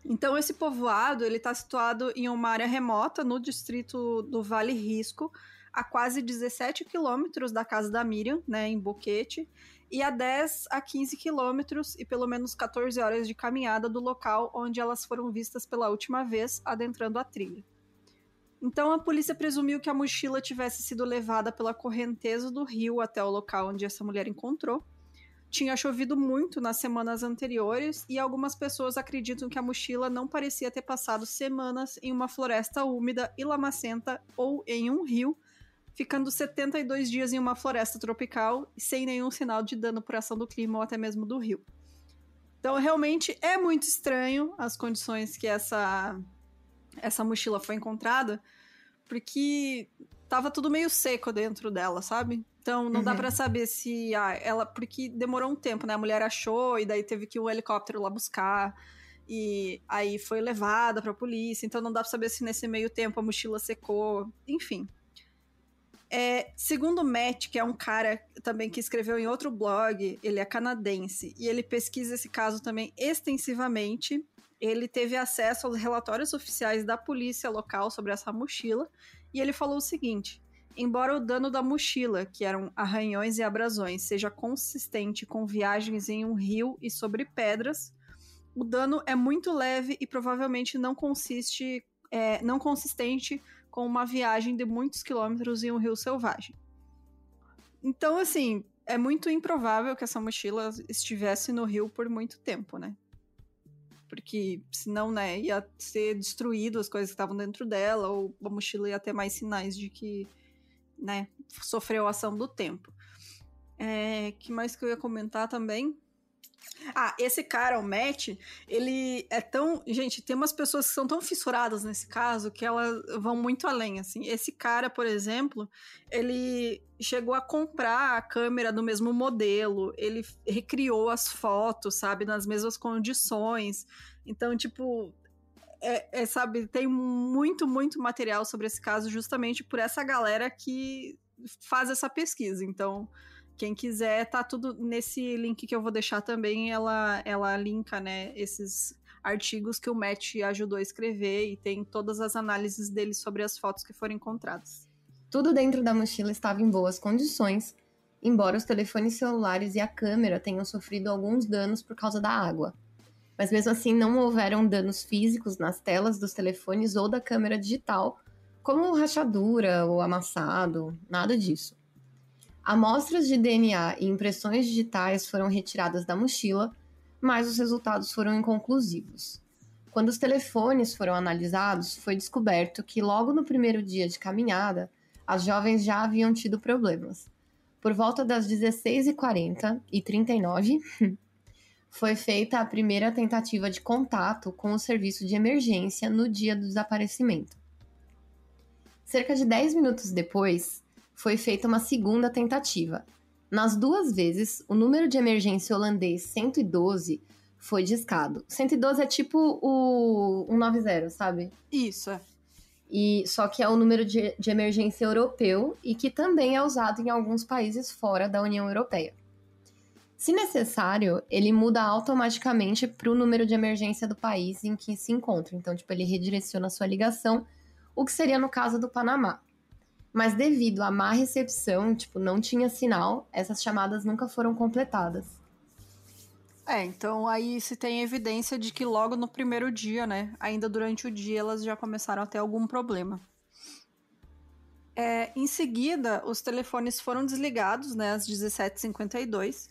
A: Então esse povoado ele está situado em uma área remota no distrito do Vale Risco, a quase 17 quilômetros da casa da Miriam, né, em Boquete, e a 10 a 15 quilômetros e pelo menos 14 horas de caminhada do local onde elas foram vistas pela última vez, adentrando a trilha. Então a polícia presumiu que a mochila tivesse sido levada pela correnteza do rio até o local onde essa mulher encontrou. Tinha chovido muito nas semanas anteriores e algumas pessoas acreditam que a mochila não parecia ter passado semanas em uma floresta úmida e lamacenta ou em um rio, ficando 72 dias em uma floresta tropical sem nenhum sinal de dano por ação do clima ou até mesmo do rio. Então, realmente é muito estranho as condições que essa essa mochila foi encontrada, porque tava tudo meio seco dentro dela, sabe? Então não uhum. dá para saber se ah, ela porque demorou um tempo, né? A mulher achou e daí teve que o um helicóptero lá buscar e aí foi levada para polícia. Então não dá para saber se nesse meio tempo a mochila secou, enfim. É, segundo o Matt, que é um cara também que escreveu em outro blog, ele é canadense e ele pesquisa esse caso também extensivamente. Ele teve acesso aos relatórios oficiais da polícia local sobre essa mochila e ele falou o seguinte: embora o dano da mochila, que eram arranhões e abrasões, seja consistente com viagens em um rio e sobre pedras, o dano é muito leve e provavelmente não consiste, é, não consistente com uma viagem de muitos quilômetros em um rio selvagem. Então, assim, é muito improvável que essa mochila estivesse no rio por muito tempo, né? Porque senão, né, ia ser destruído as coisas que estavam dentro dela, ou a mochila ia ter mais sinais de que, né, sofreu a ação do tempo. É, que mais que eu ia comentar também? Ah, esse cara, o Matt, ele é tão. Gente, tem umas pessoas que são tão fissuradas nesse caso que elas vão muito além, assim. Esse cara, por exemplo, ele chegou a comprar a câmera do mesmo modelo, ele recriou as fotos, sabe, nas mesmas condições. Então, tipo, é, é, sabe, tem muito, muito material sobre esse caso justamente por essa galera que faz essa pesquisa. Então, quem quiser, tá tudo nesse link que eu vou deixar também. Ela, ela linka, né, esses artigos que o Matt ajudou a escrever e tem todas as análises dele sobre as fotos que foram encontradas.
B: Tudo dentro da mochila estava em boas condições, embora os telefones celulares e a câmera tenham sofrido alguns danos por causa da água. Mas mesmo assim, não houveram danos físicos nas telas dos telefones ou da câmera digital, como rachadura ou amassado, nada disso. Amostras de DNA e impressões digitais foram retiradas da mochila, mas os resultados foram inconclusivos. Quando os telefones foram analisados, foi descoberto que logo no primeiro dia de caminhada, as jovens já haviam tido problemas. Por volta das 16h40 e 39 foi feita a primeira tentativa de contato com o serviço de emergência no dia do desaparecimento. Cerca de 10 minutos depois, foi feita uma segunda tentativa. Nas duas vezes, o número de emergência holandês 112 foi discado. 112 é tipo o 190, sabe?
A: Isso, é.
B: E, só que é o número de, de emergência europeu e que também é usado em alguns países fora da União Europeia. Se necessário, ele muda automaticamente para o número de emergência do país em que se encontra. Então, tipo, ele redireciona a sua ligação, o que seria no caso do Panamá. Mas devido à má recepção, tipo, não tinha sinal, essas chamadas nunca foram completadas.
A: É, então aí se tem evidência de que logo no primeiro dia, né, ainda durante o dia, elas já começaram a ter algum problema. É, em seguida, os telefones foram desligados, né, às 17h52,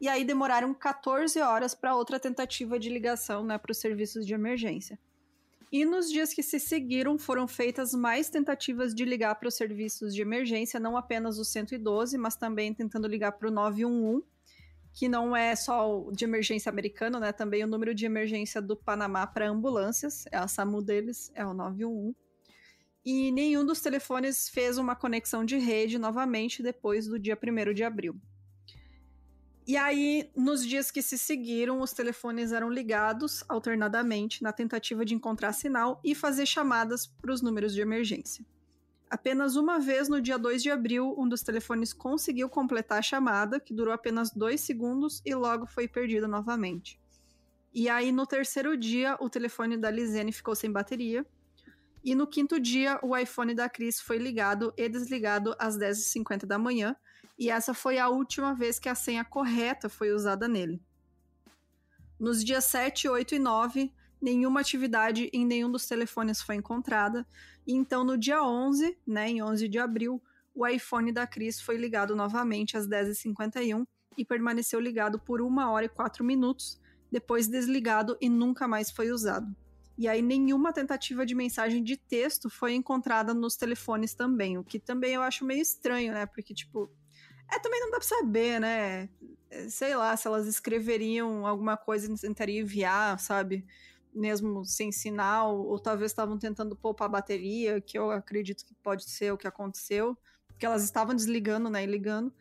A: e aí demoraram 14 horas para outra tentativa de ligação, né, para os serviços de emergência. E nos dias que se seguiram, foram feitas mais tentativas de ligar para os serviços de emergência, não apenas o 112, mas também tentando ligar para o 911, que não é só o de emergência americano, né? Também o número de emergência do Panamá para ambulâncias, é a SAMU deles, é o 911. E nenhum dos telefones fez uma conexão de rede novamente depois do dia 1 de abril. E aí, nos dias que se seguiram, os telefones eram ligados alternadamente na tentativa de encontrar sinal e fazer chamadas para os números de emergência. Apenas uma vez no dia 2 de abril, um dos telefones conseguiu completar a chamada, que durou apenas dois segundos e logo foi perdido novamente. E aí, no terceiro dia, o telefone da Lizene ficou sem bateria. E no quinto dia, o iPhone da Cris foi ligado e desligado às 10h50 da manhã, e essa foi a última vez que a senha correta foi usada nele. Nos dias 7, 8 e 9, nenhuma atividade em nenhum dos telefones foi encontrada, e então no dia 11, né, em 11 de abril, o iPhone da Cris foi ligado novamente às 10h51 e permaneceu ligado por 1 hora e 4 minutos, depois desligado e nunca mais foi usado. E aí nenhuma tentativa de mensagem de texto foi encontrada nos telefones também, o que também eu acho meio estranho, né? Porque, tipo, é, também não dá pra saber, né? É, sei lá, se elas escreveriam alguma coisa e tentariam enviar, sabe? Mesmo sem sinal, ou talvez estavam tentando poupar a bateria, que eu acredito que pode ser o que aconteceu, porque elas estavam desligando, né, e ligando.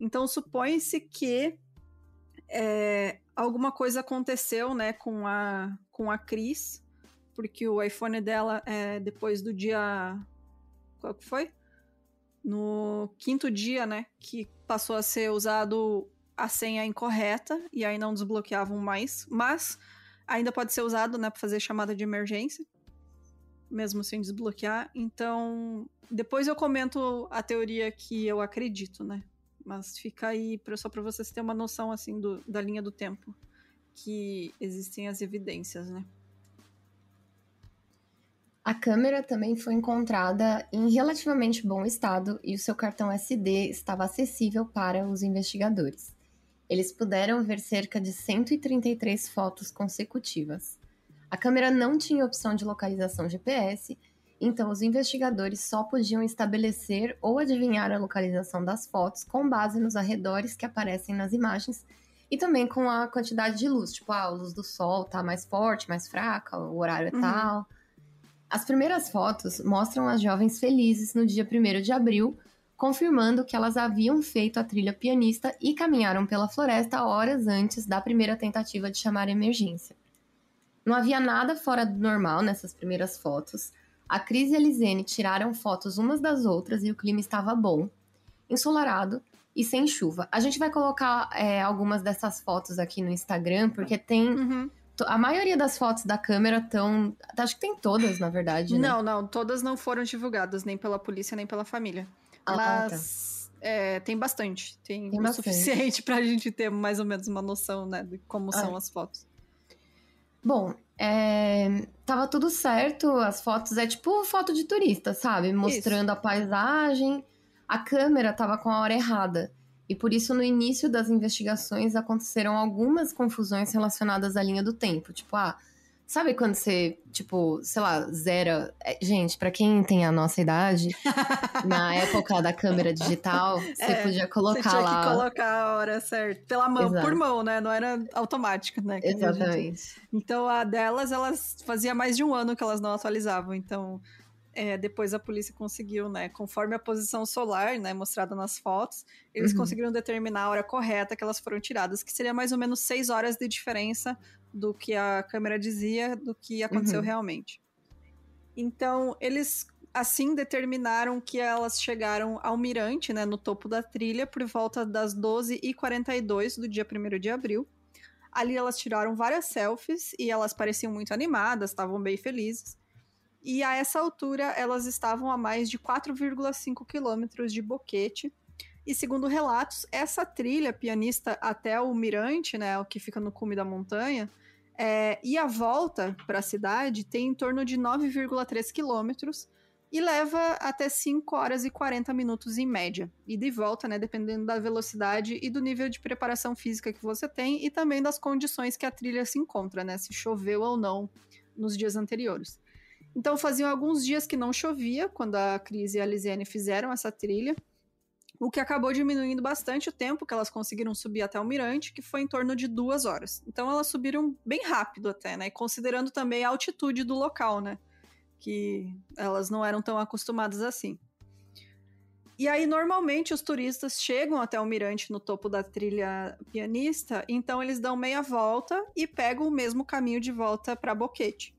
A: Então supõe-se que é, alguma coisa aconteceu, né, com a, com a Cris, porque o iPhone dela é depois do dia. Qual que foi? No quinto dia, né, que passou a ser usado a senha incorreta e aí não desbloqueavam mais, mas ainda pode ser usado, né, para fazer chamada de emergência, mesmo sem desbloquear. Então, depois eu comento a teoria que eu acredito, né? Mas fica aí só para vocês terem uma noção assim do, da linha do tempo que existem as evidências, né?
B: A câmera também foi encontrada em relativamente bom estado e o seu cartão SD estava acessível para os investigadores. Eles puderam ver cerca de 133 fotos consecutivas. A câmera não tinha opção de localização GPS, então os investigadores só podiam estabelecer ou adivinhar a localização das fotos com base nos arredores que aparecem nas imagens e também com a quantidade de luz, tipo, ah, a luz do sol tá mais forte, mais fraca, o horário é uhum. tal. As primeiras fotos mostram as jovens felizes no dia 1 de abril, confirmando que elas haviam feito a trilha pianista e caminharam pela floresta horas antes da primeira tentativa de chamar emergência. Não havia nada fora do normal nessas primeiras fotos. A Cris e a Lisene tiraram fotos umas das outras e o clima estava bom, ensolarado e sem chuva. A gente vai colocar é, algumas dessas fotos aqui no Instagram, porque tem uhum a maioria das fotos da câmera estão. Acho que tem todas, na verdade. Né?
A: Não, não, todas não foram divulgadas, nem pela polícia, nem pela família. Ah, tá. Mas tá. é, tem bastante. Tem, tem o bastante. suficiente pra gente ter mais ou menos uma noção, né, de como ah. são as fotos.
B: Bom, é, tava tudo certo, as fotos é tipo foto de turista, sabe? Mostrando Isso. a paisagem. A câmera tava com a hora errada. E por isso, no início das investigações, aconteceram algumas confusões relacionadas à linha do tempo. Tipo, ah, sabe quando você, tipo, sei lá, zera. É, gente, para quem tem a nossa idade, na época da câmera digital, você é, podia colocar você tinha lá.
A: Que colocar a hora certa. Pela mão, Exato. por mão, né? Não era automática, né?
B: Exatamente.
A: Gente... Então a delas, elas fazia mais de um ano que elas não atualizavam. Então é, depois a polícia conseguiu, né, conforme a posição solar, né, mostrada nas fotos, eles uhum. conseguiram determinar a hora correta que elas foram tiradas, que seria mais ou menos seis horas de diferença do que a câmera dizia, do que aconteceu uhum. realmente. Então, eles assim determinaram que elas chegaram ao mirante, né, no topo da trilha, por volta das 12h42 do dia 1 de abril. Ali elas tiraram várias selfies e elas pareciam muito animadas, estavam bem felizes. E a essa altura, elas estavam a mais de 4,5 quilômetros de Boquete. E segundo relatos, essa trilha pianista até o Mirante, né, o que fica no cume da montanha, é, e a volta para a cidade tem em torno de 9,3 quilômetros e leva até 5 horas e 40 minutos em média. E de volta, né, dependendo da velocidade e do nível de preparação física que você tem e também das condições que a trilha se encontra, né, se choveu ou não nos dias anteriores. Então faziam alguns dias que não chovia quando a Cris e a Lisiane fizeram essa trilha, o que acabou diminuindo bastante o tempo que elas conseguiram subir até o mirante, que foi em torno de duas horas. Então elas subiram bem rápido até, né? Considerando também a altitude do local, né? Que elas não eram tão acostumadas assim. E aí, normalmente, os turistas chegam até o mirante no topo da trilha pianista, então eles dão meia volta e pegam o mesmo caminho de volta para Boquete.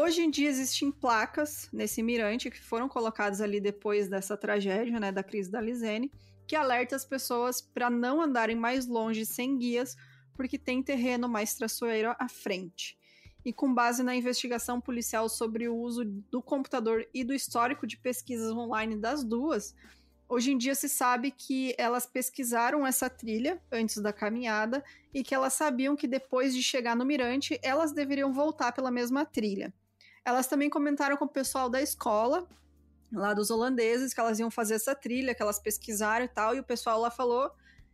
A: Hoje em dia existem placas nesse mirante que foram colocadas ali depois dessa tragédia, né, da crise da Lisene, que alerta as pessoas para não andarem mais longe sem guias, porque tem terreno mais traçoeiro à frente. E com base na investigação policial sobre o uso do computador e do histórico de pesquisas online das duas, hoje em dia se sabe que elas pesquisaram essa trilha antes da caminhada e que elas sabiam que depois de chegar no mirante, elas deveriam voltar pela mesma trilha. Elas também comentaram com o pessoal da escola, lá dos holandeses, que elas iam fazer essa trilha, que elas pesquisaram e tal, e o pessoal lá falou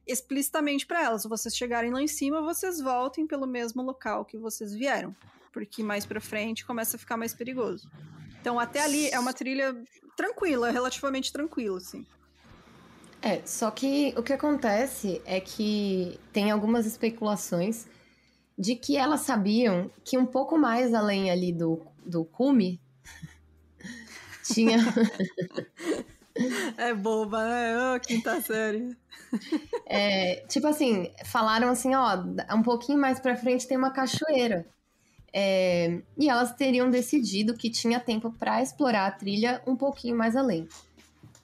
A: explicitamente para elas: vocês chegarem lá em cima, vocês voltem pelo mesmo local que vocês vieram porque mais para frente começa a ficar mais perigoso. Então, até ali é uma trilha tranquila, relativamente tranquila, assim.
B: É, só que o que acontece é que tem algumas especulações de que elas sabiam que um pouco mais além ali do, do cume tinha.
A: é boba, né? Oh, quinta série.
B: É, tipo assim, falaram assim, ó, um pouquinho mais pra frente tem uma cachoeira. É, e elas teriam decidido que tinha tempo para explorar a trilha um pouquinho mais além.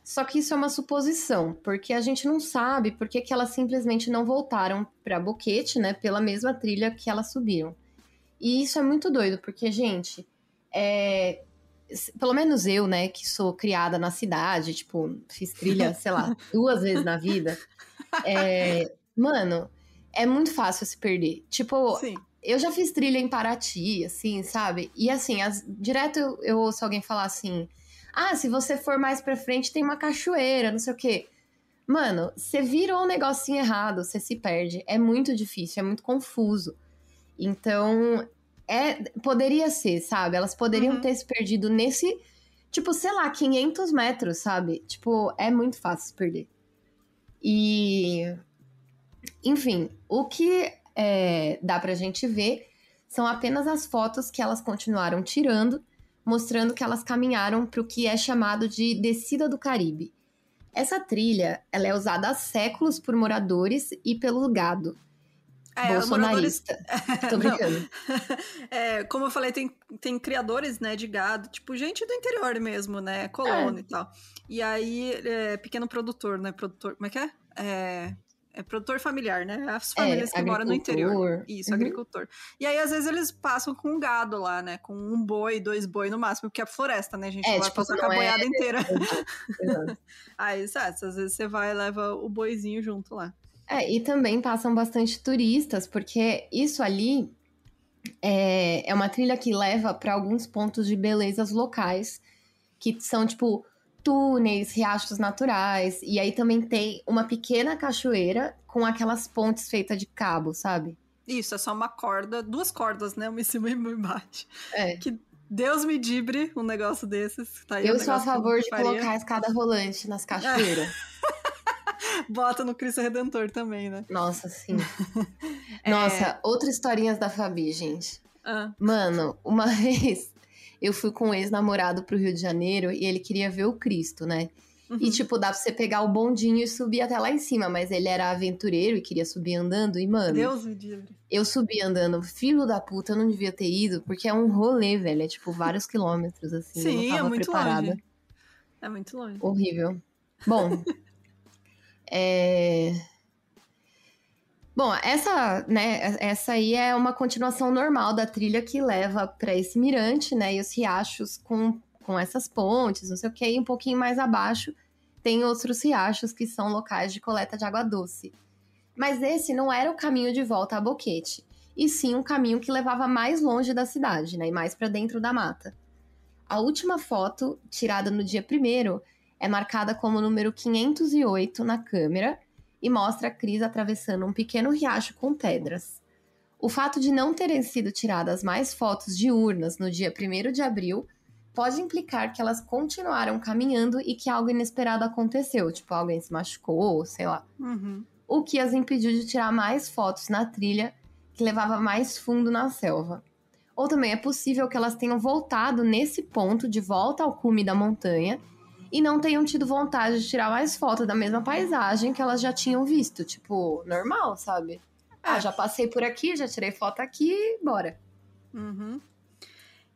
B: Só que isso é uma suposição, porque a gente não sabe por que elas simplesmente não voltaram para Boquete, né, pela mesma trilha que elas subiram. E isso é muito doido, porque, gente, é, pelo menos eu, né, que sou criada na cidade, tipo, fiz trilha, sei lá, duas vezes na vida. É, mano, é muito fácil se perder. Tipo, Sim. Eu já fiz trilha em Paraty, assim, sabe? E assim, as, direto eu, eu ouço alguém falar assim: ah, se você for mais pra frente tem uma cachoeira, não sei o quê. Mano, você virou um negocinho errado, você se perde. É muito difícil, é muito confuso. Então, é, poderia ser, sabe? Elas poderiam uhum. ter se perdido nesse, tipo, sei lá, 500 metros, sabe? Tipo, é muito fácil se perder. E. Enfim, o que é, dá pra gente ver são apenas as fotos que elas continuaram tirando, mostrando que elas caminharam para o que é chamado de descida do Caribe. Essa trilha ela é usada há séculos por moradores e pelo gado. É, bolsonarista. Moradores... Tô brincando.
A: É, como eu falei, tem, tem criadores né, de gado, tipo gente do interior mesmo, né? Colônia é. e tal. E aí, é, pequeno produtor, né? Produtor. Como é que é? É é produtor familiar, né? As é, famílias que moram no interior. Isso, uhum. agricultor. E aí, às vezes, eles passam com um gado lá, né? Com um boi, dois boi no máximo, porque é floresta, né? A gente é, vai tipo, passar com a boiada é... inteira. aí, sabe, às vezes você vai e leva o boizinho junto lá.
B: É, e também passam bastante turistas, porque isso ali é, é uma trilha que leva para alguns pontos de belezas locais, que são, tipo, túneis, riachos naturais. E aí também tem uma pequena cachoeira com aquelas pontes feitas de cabo, sabe?
A: Isso, é só uma corda, duas cordas, né? Uma em cima e uma embaixo. É. Que Deus me dibre um negócio desses.
B: Tá eu um sou a favor de faria. colocar a escada rolante nas cachoeiras.
A: Bota no Cristo Redentor também, né?
B: Nossa, sim. é... Nossa, outras historinhas da Fabi, gente. Ah. Mano, uma vez eu fui com um ex-namorado pro Rio de Janeiro e ele queria ver o Cristo, né? Uhum. E, tipo, dá pra você pegar o bondinho e subir até lá em cima, mas ele era aventureiro e queria subir andando. E, mano.
A: Deus me livre.
B: Eu subi andando, filho da puta, eu não devia ter ido, porque é um rolê, velho. É, tipo, vários quilômetros, assim. Sim, eu não tava é muito preparada.
A: longe. É muito longe.
B: Horrível. Bom. É. Bom, essa, né, essa aí é uma continuação normal da trilha que leva para esse mirante, né, e os riachos com, com essas pontes, não sei o que, e um pouquinho mais abaixo tem outros riachos que são locais de coleta de água doce. Mas esse não era o caminho de volta a Boquete, e sim um caminho que levava mais longe da cidade, né, e mais para dentro da mata. A última foto, tirada no dia primeiro, é marcada como número 508 na câmera e mostra a Cris atravessando um pequeno riacho com pedras. O fato de não terem sido tiradas mais fotos de urnas no dia 1 de abril pode implicar que elas continuaram caminhando e que algo inesperado aconteceu, tipo alguém se machucou, sei lá.
A: Uhum.
B: O que as impediu de tirar mais fotos na trilha que levava mais fundo na selva. Ou também é possível que elas tenham voltado nesse ponto de volta ao cume da montanha e não tenham tido vontade de tirar mais foto da mesma paisagem que elas já tinham visto. Tipo, normal, sabe? Ah, já passei por aqui, já tirei foto aqui, bora.
A: Uhum.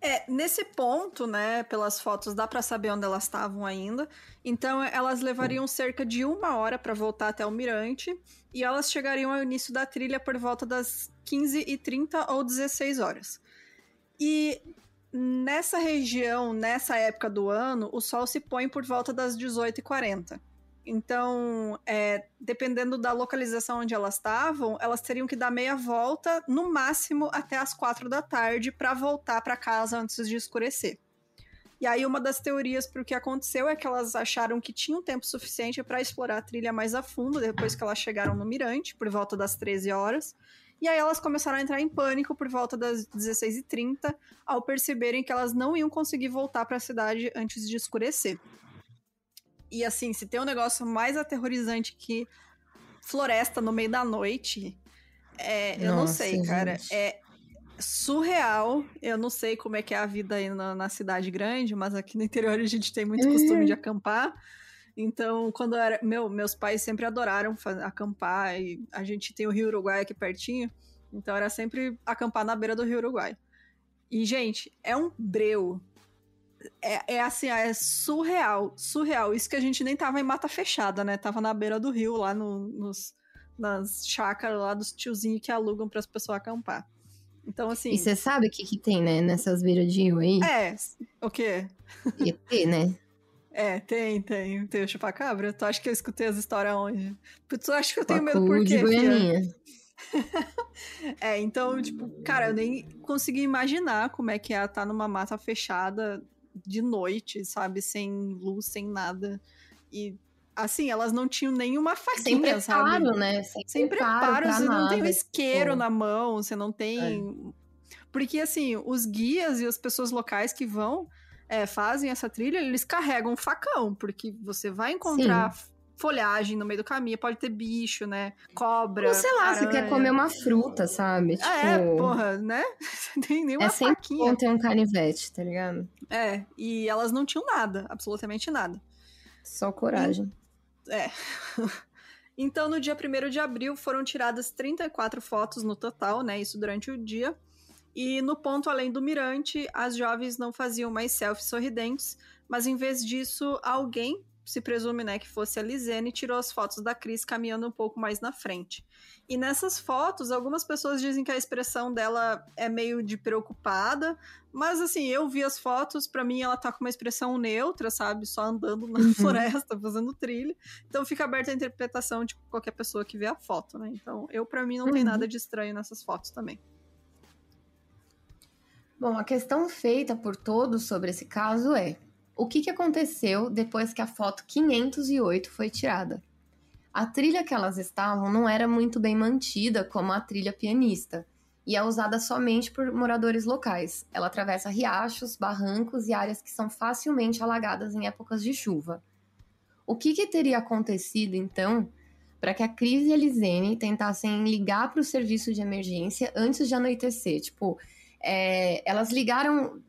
A: É, nesse ponto, né, pelas fotos dá para saber onde elas estavam ainda. Então elas levariam cerca de uma hora para voltar até o mirante e elas chegariam ao início da trilha por volta das 15h30 ou 16 horas. E nessa região, nessa época do ano, o sol se põe por volta das 18h40. Então, é, dependendo da localização onde elas estavam, elas teriam que dar meia volta, no máximo até as quatro da tarde, para voltar para casa antes de escurecer. E aí, uma das teorias para o que aconteceu é que elas acharam que tinham tempo suficiente para explorar a trilha mais a fundo depois que elas chegaram no Mirante, por volta das 13 horas. E aí, elas começaram a entrar em pânico por volta das 16h30, ao perceberem que elas não iam conseguir voltar para a cidade antes de escurecer. E assim, se tem um negócio mais aterrorizante que floresta no meio da noite, é, eu Nossa, não sei, gente. cara. É surreal. Eu não sei como é que é a vida aí na, na cidade grande, mas aqui no interior a gente tem muito costume de uhum. acampar. Então, quando era. Meu, meus pais sempre adoraram acampar e a gente tem o Rio Uruguai aqui pertinho. Então era sempre acampar na beira do Rio Uruguai. E, gente, é um breu é, é, assim, é surreal, surreal. Isso que a gente nem tava em mata fechada, né? Tava na beira do rio, lá no, nos, nas chácaras lá dos tiozinhos que alugam para as pessoas acampar. Então, assim.
B: E você sabe o que, que tem, né, nessas beiras de rio aí?
A: É, o quê?
B: ET, né?
A: É, tem, tem. Tem o chupacabra? Tu acha que eu escutei as histórias onde? Tu acha que eu tenho medo por quê, é, então, tipo, cara, eu nem consegui imaginar como é que é estar numa mata fechada de noite, sabe? Sem luz, sem nada. E assim, elas não tinham nenhuma faquinha, Sem preparo,
B: sabe? né?
A: Sem, Sem preparo, preparo você nada. não tem o isqueiro Pô. na mão, você não tem. É. Porque assim, os guias e as pessoas locais que vão é, fazem essa trilha, eles carregam um facão, porque você vai encontrar Sim folhagem no meio do caminho, pode ter bicho, né? Cobra.
B: Ou sei lá, aranha. você quer comer uma fruta, sabe?
A: Tipo... É, porra, né? Tem nenhuma
B: é sempre
A: faquinha.
B: bom ter um canivete, tá ligado?
A: É, e elas não tinham nada, absolutamente nada.
B: Só coragem.
A: E... É. então, no dia 1 de abril, foram tiradas 34 fotos no total, né? Isso durante o dia. E no ponto além do mirante, as jovens não faziam mais selfies sorridentes, mas em vez disso, alguém se presume, né, que fosse a Lisene, tirou as fotos da Cris caminhando um pouco mais na frente. E nessas fotos, algumas pessoas dizem que a expressão dela é meio de preocupada, mas assim, eu vi as fotos, para mim ela tá com uma expressão neutra, sabe? Só andando na uhum. floresta, fazendo trilha. Então fica aberta a interpretação de qualquer pessoa que vê a foto, né? Então, eu para mim não uhum. tem nada de estranho nessas fotos também.
B: Bom, a questão feita por todos sobre esse caso é: o que, que aconteceu depois que a foto 508 foi tirada. A trilha que elas estavam não era muito bem mantida como a trilha pianista e é usada somente por moradores locais. Ela atravessa riachos, barrancos e áreas que são facilmente alagadas em épocas de chuva. O que, que teria acontecido então para que a Cris e a Lisene tentassem ligar para o serviço de emergência antes de anoitecer? Tipo, é, elas ligaram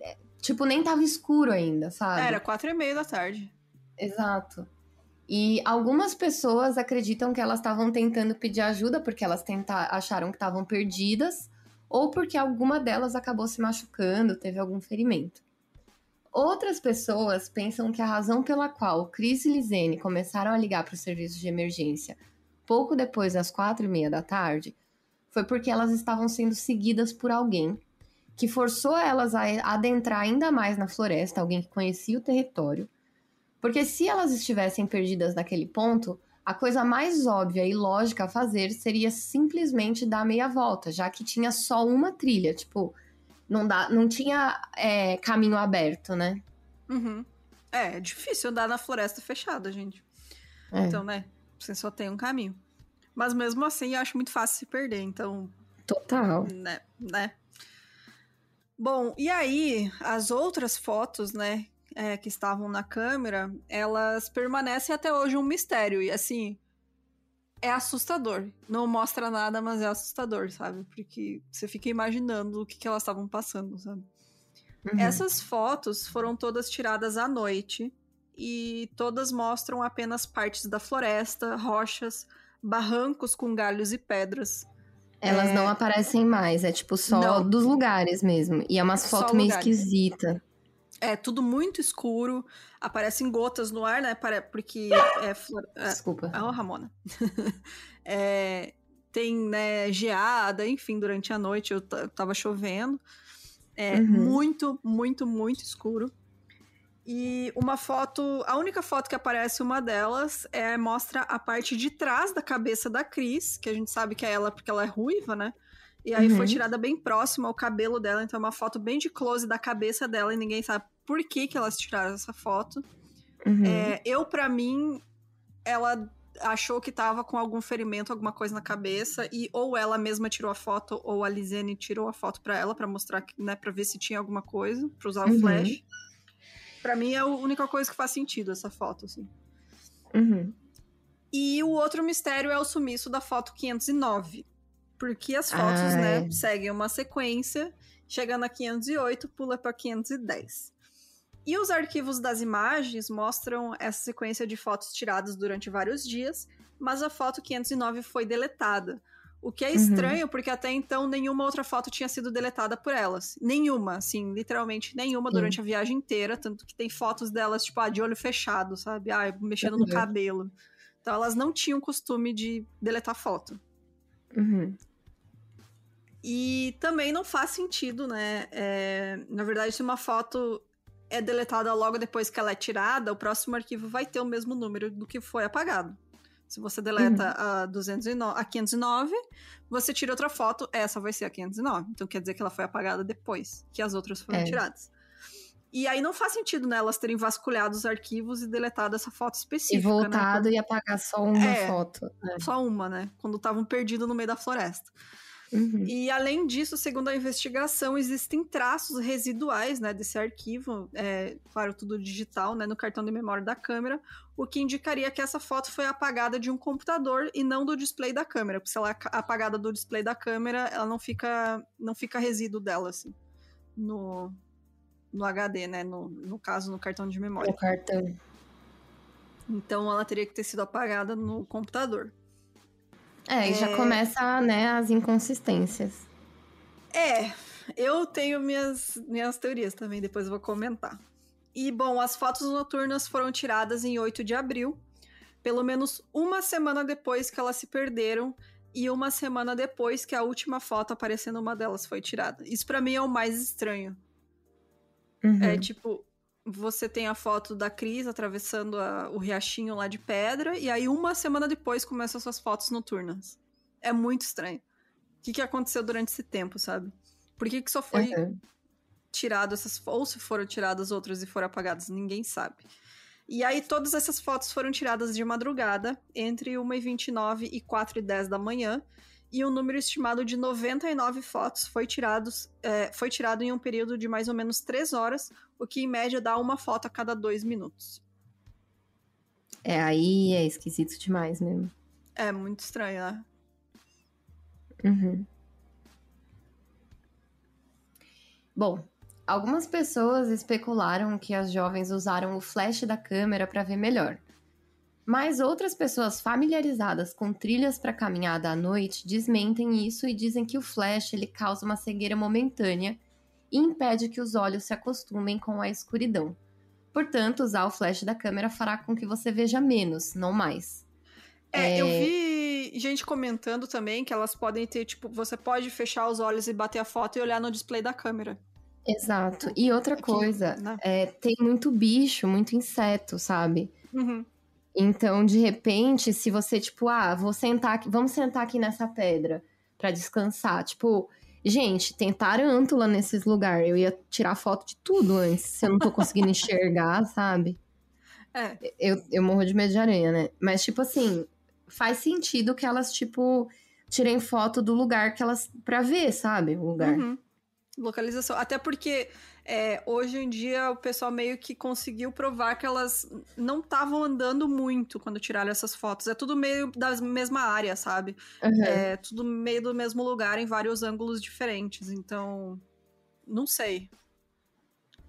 B: Tipo, nem tava escuro ainda, sabe?
A: Era quatro e meia da tarde.
B: Exato. E algumas pessoas acreditam que elas estavam tentando pedir ajuda porque elas tenta... acharam que estavam perdidas ou porque alguma delas acabou se machucando, teve algum ferimento. Outras pessoas pensam que a razão pela qual Chris e Lisene começaram a ligar para o serviço de emergência pouco depois das quatro e meia da tarde foi porque elas estavam sendo seguidas por alguém que forçou elas a adentrar ainda mais na floresta, alguém que conhecia o território. Porque se elas estivessem perdidas naquele ponto, a coisa mais óbvia e lógica a fazer seria simplesmente dar meia volta, já que tinha só uma trilha, tipo, não, dá, não tinha é, caminho aberto, né?
A: Uhum. É, é difícil andar na floresta fechada, gente. É. Então, né, você só tem um caminho. Mas mesmo assim, eu acho muito fácil se perder, então...
B: Total.
A: Né, né? Bom, e aí, as outras fotos, né, é, que estavam na câmera, elas permanecem até hoje um mistério. E assim, é assustador. Não mostra nada, mas é assustador, sabe? Porque você fica imaginando o que, que elas estavam passando, sabe? Uhum. Essas fotos foram todas tiradas à noite e todas mostram apenas partes da floresta, rochas, barrancos com galhos e pedras.
B: Elas
A: É.
B: não aparecem mais, é tipo só
A: Não.
B: dos lugares mesmo. E é umas fotos meio esquisita.
A: É tudo muito escuro, aparecem gotas no ar, né? Porque é, flor- é,
B: Desculpa.
A: Ah, ô, Ramona. É, tem, né, geada, enfim, durante a noite eu ta- tava chovendo. É
B: Uhum.
A: muito, muito, muito escuro. E uma foto, a única foto que aparece uma delas é mostra a parte de trás da cabeça da Cris, que a gente sabe que é ela porque ela é ruiva, né? E aí foi
B: Uhum.
A: tirada bem próximo ao cabelo dela, então é uma foto bem de close da cabeça dela e ninguém sabe por que que elas tiraram essa foto.
B: Uhum.
A: É, eu, pra mim, ela achou que tava com algum ferimento, alguma coisa na cabeça, e ou ela mesma tirou a foto, ou a Lizene tirou a foto pra ela, pra mostrar, que, né, pra ver se tinha alguma coisa, pra usar o
B: Uhum.
A: flash. Pra mim é a única coisa que faz sentido essa foto, assim.
B: Uhum.
A: E o outro mistério é o sumiço da foto 509. Porque as fotos,
B: Ah,
A: né,
B: é.
A: seguem uma sequência, chega na 508, pula pra 510. E os arquivos das imagens mostram essa sequência de fotos tiradas durante vários dias, mas a foto 509 foi deletada. O que é
B: Uhum.
A: estranho, porque até então nenhuma outra foto tinha sido deletada por elas. Nenhuma, assim, literalmente nenhuma
B: Sim.
A: durante a viagem inteira. Tanto que tem fotos delas, tipo, ah, de olho fechado, sabe? Ah, mexendo no
B: Uhum.
A: cabelo. Então elas não tinham costume de deletar foto.
B: Uhum.
A: E também não faz sentido, né? É, na verdade, se uma foto é deletada logo depois que ela é tirada, o próximo arquivo vai ter o mesmo número do que foi apagado. Se você deleta a, 209, a 509, você tira outra foto, essa vai ser a 509. Então quer dizer que ela foi apagada depois que as outras foram
B: É.
A: tiradas. E aí não faz sentido, né? Elas terem vasculhado os arquivos e deletado essa foto
B: E
A: específica. né?
B: voltado e apagar só uma
A: É.
B: foto.
A: Só uma, né? Quando estavam perdidos no meio da floresta.
B: Uhum.
A: E além disso, segundo a investigação, existem traços residuais né, desse arquivo, é, claro, tudo digital, né, no cartão de memória da câmera, o que indicaria que essa foto foi apagada de um computador e não do display da câmera, porque se ela é apagada do display da câmera, ela não fica, não fica resíduo dela, assim, no, no HD, né, no, no caso, no cartão de memória.
B: O cartão.
A: Então ela teria que ter sido apagada no computador.
B: É, e já
A: É.
B: começa, né, as inconsistências.
A: É, eu tenho minhas, minhas teorias também, depois eu vou comentar. E, bom, as fotos noturnas foram tiradas em 8 de abril, pelo menos uma semana depois que elas se perderam e uma semana depois que a última foto aparecendo uma delas foi tirada. Isso pra mim é o mais estranho.
B: Uhum.
A: É tipo, você tem a foto da Cris atravessando a- o riachinho lá de pedra, e aí uma semana depois começam suas fotos noturnas. É muito estranho. O que, que aconteceu durante esse tempo, sabe? Por que, que só foi
B: Uhum.
A: tirado essas ou se foram tiradas outras e foram apagadas, ninguém sabe. E aí todas essas fotos foram tiradas de madrugada, entre 1h29 e 4h10 da manhã, e um número estimado de 99 fotos foi, tirados, é, foi tirado em um período de mais ou menos 3 horas, o que em média dá uma foto a cada 2 minutos.
B: É, aí é esquisito demais mesmo.
A: É muito estranho, né?
B: Uhum. Bom, algumas pessoas especularam que as jovens usaram o flash da câmera para ver melhor. Mas outras pessoas familiarizadas com trilhas para caminhada à noite desmentem isso e dizem que o flash ele causa uma cegueira momentânea e impede que os olhos se acostumem com a escuridão. Portanto, usar o flash da câmera fará com que você veja menos, não mais.
A: É, eu
B: É.
A: vi gente comentando também que elas podem ter, tipo, você pode fechar os olhos e bater a foto e olhar no display da câmera.
B: Exato. E outra
A: Aqui,
B: coisa,
A: né?
B: é, tem muito bicho, muito inseto, sabe?
A: Uhum.
B: Então, de repente, se você, tipo, ah, vou sentar aqui, vamos sentar aqui nessa pedra pra descansar. Tipo, gente, tem tarântula nesses lugares. Eu ia tirar foto de tudo antes, se eu não tô conseguindo enxergar, sabe?
A: É,
B: Eu, eu morro de medo de aranha, né? Mas, tipo assim, faz sentido que elas, tipo, tirem foto do lugar que elas. pra ver, sabe? O lugar.
A: Uhum. Localização. Até porque é, hoje em dia o pessoal meio que conseguiu provar que elas não estavam andando muito quando tiraram essas fotos. É tudo meio da mesma área, sabe?
B: Uhum.
A: É tudo meio do mesmo lugar em vários ângulos diferentes. Então, não sei.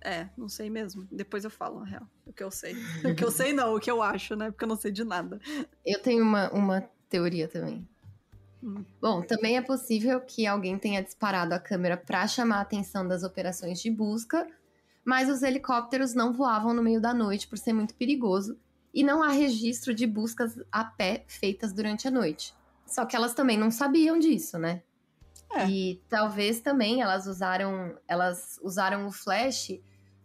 A: É, não sei mesmo. Depois eu falo, na real. O que eu sei. O que eu sei não, o que eu acho, né? Porque eu não sei de nada.
B: Eu tenho uma, uma teoria também. Bom, também é possível que alguém tenha disparado a câmera para chamar a atenção das operações de busca, mas os helicópteros não voavam no meio da noite por ser muito perigoso e não há registro de buscas a pé feitas durante a noite. Só que elas também não sabiam disso, né? É. E talvez também elas usaram, elas usaram o flash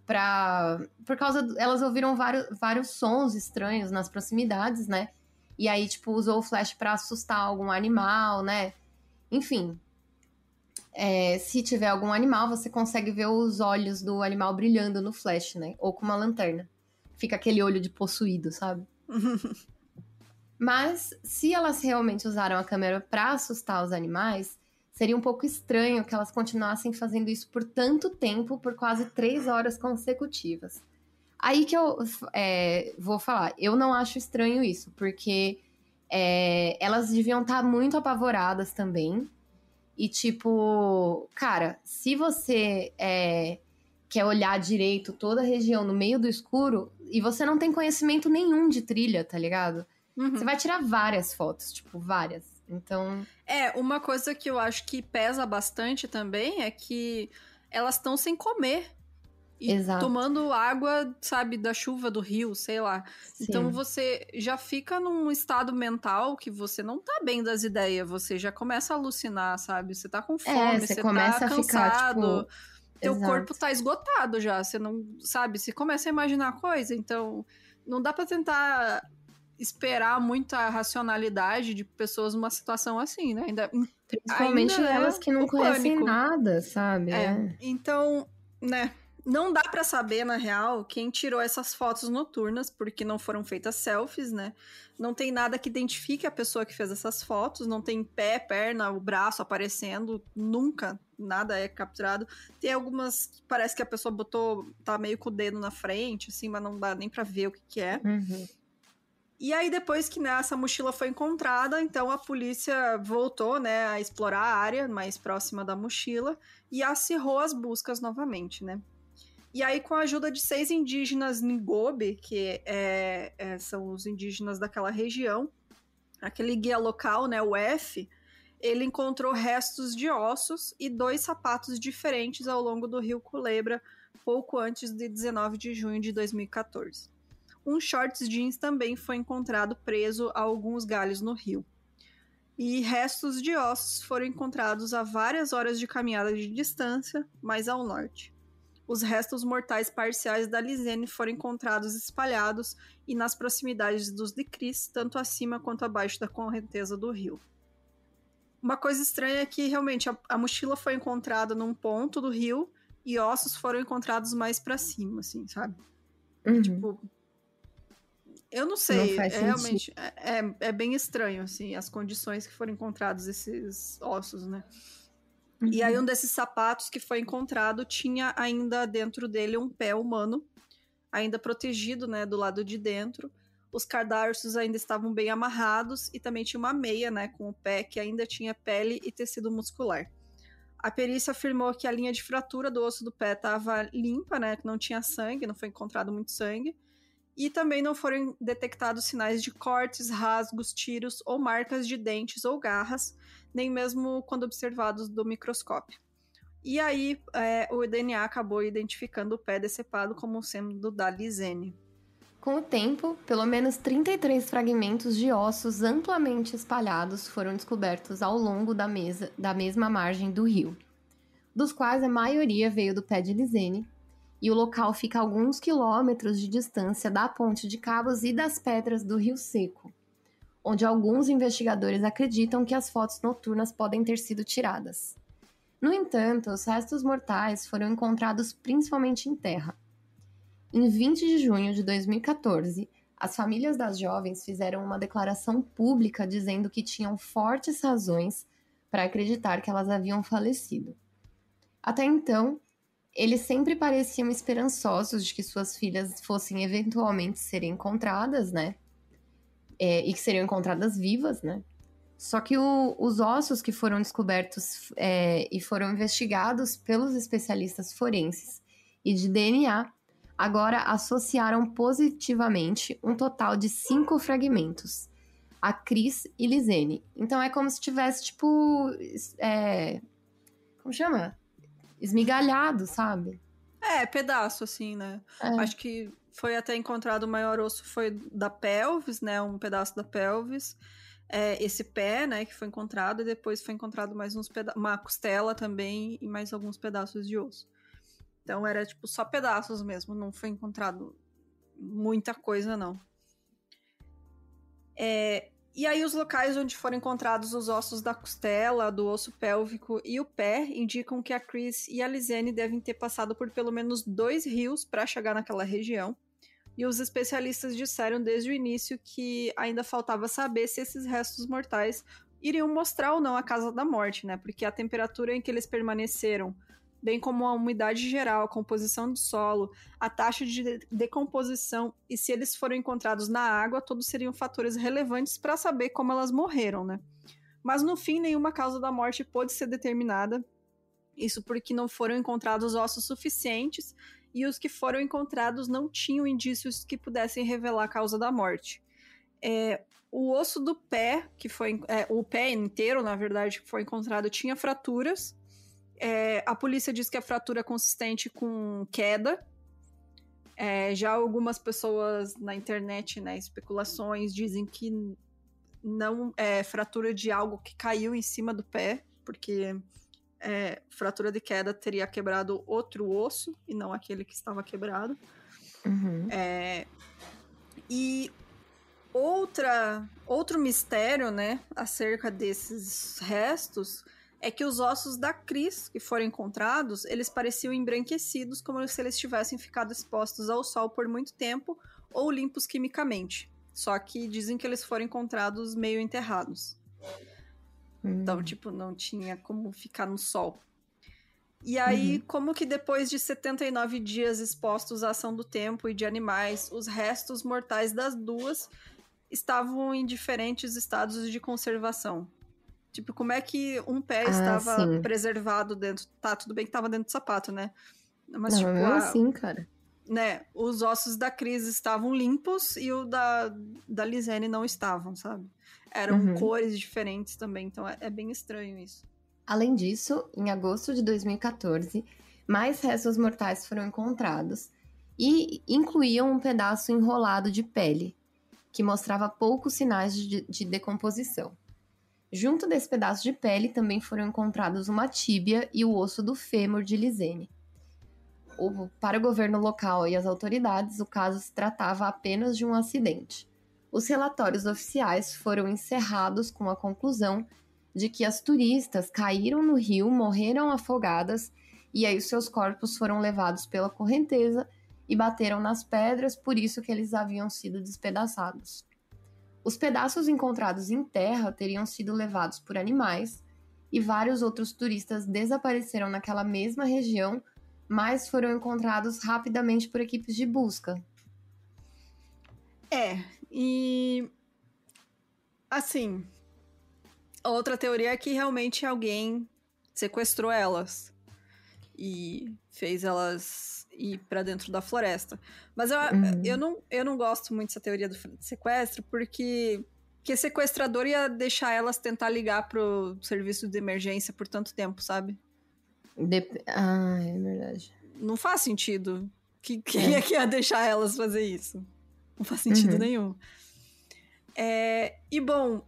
B: para por causa elas ouviram vários, vários sons estranhos nas proximidades, né? E aí tipo usou o flash para assustar algum animal, né? Enfim, é, se tiver algum animal, você consegue ver os olhos do animal brilhando no flash, né? Ou com uma lanterna. Fica aquele olho de possuído, sabe? Mas se elas realmente usaram a câmera para assustar os animais, seria um pouco estranho que elas continuassem fazendo isso por tanto tempo, por quase três horas consecutivas. Aí que eu é, vou falar, eu não acho estranho isso, porque é, elas deviam estar tá muito apavoradas também. E tipo, cara, se você é, quer olhar direito toda a região no meio do escuro e você não tem conhecimento nenhum de trilha, tá ligado? Uhum. Você vai tirar várias fotos, tipo, várias. Então.
A: É, uma coisa que eu acho que pesa bastante também é que elas estão sem comer. E Exato. tomando água, sabe, da chuva do rio, sei lá. Sim. Então você já fica num estado mental que você não tá bem das ideias, você já começa a alucinar, sabe? Você tá com é, fome, é, você, você começa tá cansado. A ficar, tipo... Teu Exato. corpo tá esgotado já, você não, sabe? Você começa a imaginar coisa, então não dá para tentar esperar muita racionalidade de pessoas numa situação assim, né? Ainda,
B: Principalmente ainda elas que não conhecem pânico. nada, sabe?
A: É. é. Então, né? Não dá para saber, na real, quem tirou essas fotos noturnas, porque não foram feitas selfies, né? Não tem nada que identifique a pessoa que fez essas fotos, não tem pé, perna, o braço aparecendo, nunca nada é capturado. Tem algumas que parece que a pessoa botou, tá meio com o dedo na frente, assim, mas não dá nem pra ver o que, que é.
B: Uhum.
A: E aí, depois que né, essa mochila foi encontrada, então a polícia voltou né, a explorar a área mais próxima da mochila e acirrou as buscas novamente, né? E aí, com a ajuda de seis indígenas Ngobe, que é, é, são os indígenas daquela região, aquele guia local, né, o F, ele encontrou restos de ossos e dois sapatos diferentes ao longo do rio Culebra, pouco antes de 19 de junho de 2014 um shorts jeans também foi encontrado preso a alguns galhos no rio. E restos de ossos foram encontrados a várias horas de caminhada de distância, mais ao norte. Os restos mortais parciais da Lisene foram encontrados espalhados e nas proximidades dos de Cris, tanto acima quanto abaixo da correnteza do rio. Uma coisa estranha é que realmente a, a mochila foi encontrada num ponto do rio e ossos foram encontrados mais para cima, assim, sabe?
B: Uhum. Tipo,
A: eu não sei, não é, realmente é, é, é, bem estranho, assim, as condições que foram encontrados esses ossos, né? Uhum. E aí uhum. um desses sapatos que foi encontrado tinha ainda dentro dele um pé humano, ainda protegido, né, do lado de dentro. Os cadarços ainda estavam bem amarrados e também tinha uma meia, né, com o pé que ainda tinha pele e tecido muscular. A perícia afirmou que a linha de fratura do osso do pé estava limpa, né, que não tinha sangue, não foi encontrado muito sangue e também não foram detectados sinais de cortes, rasgos, tiros ou marcas de dentes ou garras, nem mesmo quando observados do microscópio. E aí, é, o DNA acabou identificando o pé decepado como sendo da Lisene.
B: Com o tempo, pelo menos 33 fragmentos de ossos amplamente espalhados foram descobertos ao longo da, mesa, da mesma margem do rio, dos quais a maioria veio do pé de Lisene, e o local fica a alguns quilômetros de distância da Ponte de Cabos e das Pedras do Rio Seco, onde alguns investigadores acreditam que as fotos noturnas podem ter sido tiradas. No entanto, os restos mortais foram encontrados principalmente em terra. Em 20 de junho de 2014, as famílias das jovens fizeram uma declaração pública dizendo que tinham fortes razões para acreditar que elas haviam falecido. Até então, eles sempre pareciam esperançosos de que suas filhas fossem eventualmente serem encontradas, né? É, e que seriam encontradas vivas, né? Só que o, os ossos que foram descobertos é, e foram investigados pelos especialistas forenses e de DNA, agora associaram positivamente um total de cinco fragmentos, a Cris e Lisene. Então é como se tivesse, tipo. É, como chama? Esmigalhado, sabe?
A: É, pedaço, assim, né? É. Acho que foi até encontrado o maior osso foi da pelvis, né? Um pedaço da pelvis. É, esse pé, né, que foi encontrado, e depois foi encontrado mais uns uma costela também e mais alguns pedaços de osso. Então era tipo só pedaços mesmo, não foi encontrado muita coisa não. É, e aí os locais onde foram encontrados os ossos da costela, do osso pélvico e o pé indicam que a Chris e a Lizane devem ter passado por pelo menos dois rios para chegar naquela região. E os especialistas disseram desde o início que ainda faltava saber se esses restos mortais iriam mostrar ou não a casa da morte, né? Porque a temperatura em que eles permaneceram bem como a umidade geral, a composição do solo, a taxa de decomposição e se eles foram encontrados na água, todos seriam fatores relevantes para saber como elas morreram, né? Mas no fim, nenhuma causa da morte pôde ser determinada. Isso porque não foram encontrados ossos suficientes e os que foram encontrados não tinham indícios que pudessem revelar a causa da morte. É, o osso do pé, que foi é, o pé inteiro, na verdade, que foi encontrado, tinha fraturas é, a polícia diz que a fratura é consistente com queda. É, já algumas pessoas na internet, né, especulações, dizem que não é fratura de algo que caiu em cima do pé, porque é, fratura de queda teria quebrado outro osso e não aquele que estava quebrado.
B: Uhum.
A: É, e outra, outro mistério, né, acerca desses restos é que os ossos da Cris que foram encontrados, eles pareciam embranquecidos, como se eles tivessem ficado expostos ao sol por muito tempo ou limpos quimicamente. Só que dizem que eles foram encontrados meio enterrados. Hum. Então, tipo, não tinha como ficar no sol. E aí, uhum. como que depois de 79 dias expostos à ação do tempo e de animais, os restos mortais das duas estavam em diferentes estados de conservação? Tipo, como é que um pé ah, estava sim. preservado dentro. Tá, tudo bem que estava dentro do sapato, né?
B: Mas, não, tipo, a, assim, cara.
A: Né, os ossos da Cris estavam limpos e o da, da Lisene não estavam, sabe? Eram uhum. cores diferentes também, então é, é bem estranho isso.
B: Além disso, em agosto de 2014, mais restos mortais foram encontrados e incluíam um pedaço enrolado de pele, que mostrava poucos sinais de, de decomposição. Junto desse pedaço de pele também foram encontrados uma tíbia e o osso do fêmur de Lisene. O, para o governo local e as autoridades, o caso se tratava apenas de um acidente. Os relatórios oficiais foram encerrados com a conclusão de que as turistas caíram no rio, morreram afogadas e aí seus corpos foram levados pela correnteza e bateram nas pedras, por isso que eles haviam sido despedaçados. Os pedaços encontrados em terra teriam sido levados por animais e vários outros turistas desapareceram naquela mesma região, mas foram encontrados rapidamente por equipes de busca.
A: É, e assim, outra teoria é que realmente alguém sequestrou elas e fez elas ir para dentro da floresta. Mas eu, uhum. eu, não, eu não gosto muito dessa teoria do sequestro, porque que sequestrador ia deixar elas tentar ligar pro serviço de emergência por tanto tempo, sabe?
B: Dep ah, é verdade.
A: Não faz sentido. Que, quem é. é que ia deixar elas fazer isso? Não faz sentido uhum. nenhum. É, e bom,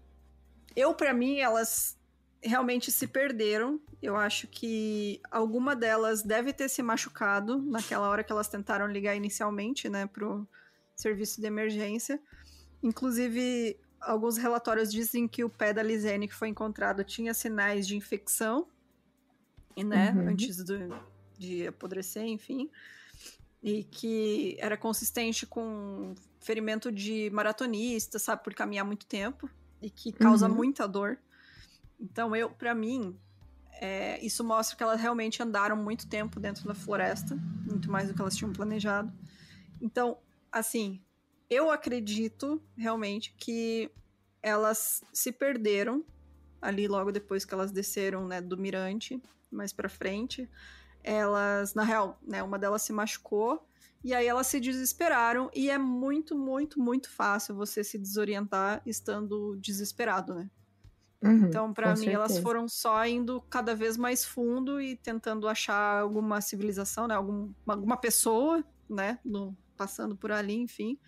A: eu para mim elas realmente se perderam. Eu acho que alguma delas deve ter se machucado naquela hora que elas tentaram ligar inicialmente, né, pro serviço de emergência. Inclusive, alguns relatórios dizem que o pé da Lisene que foi encontrado tinha sinais de infecção, né, uhum. antes do, de apodrecer, enfim, e que era consistente com ferimento de maratonista, sabe, por caminhar muito tempo e que causa uhum. muita dor. Então, eu, para mim, é, isso mostra que elas realmente andaram muito tempo dentro da floresta, muito mais do que elas tinham planejado. Então, assim, eu acredito realmente que elas se perderam ali logo depois que elas desceram, né, do mirante, mais para frente. elas, na real, né, uma delas se machucou e aí elas se desesperaram e é muito, muito, muito fácil você se desorientar estando desesperado, né?
B: Uhum,
A: então, para mim, certeza. elas foram só indo cada vez mais fundo e tentando achar alguma civilização, né? Algum, alguma pessoa, né? No, passando por ali, enfim.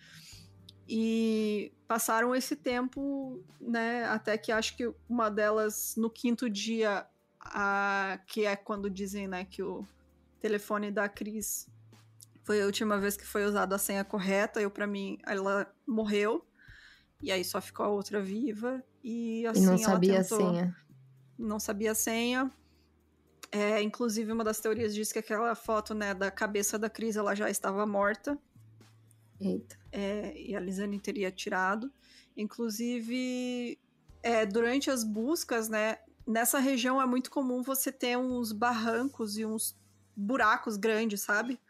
A: E passaram esse tempo, né? Até que acho que uma delas, no quinto dia, a, que é quando dizem, né, que o telefone da Cris foi a última vez que foi usada a senha correta. Eu, para mim, ela morreu. E aí só ficou a outra viva. E assim. E
B: não sabia
A: tentou...
B: a senha.
A: Não sabia a senha. É, inclusive, uma das teorias diz que aquela foto né, da cabeça da Cris ela já estava morta.
B: Eita.
A: É, e a Lisane teria tirado. Inclusive, é, durante as buscas, né? Nessa região é muito comum você ter uns barrancos e uns buracos grandes, sabe?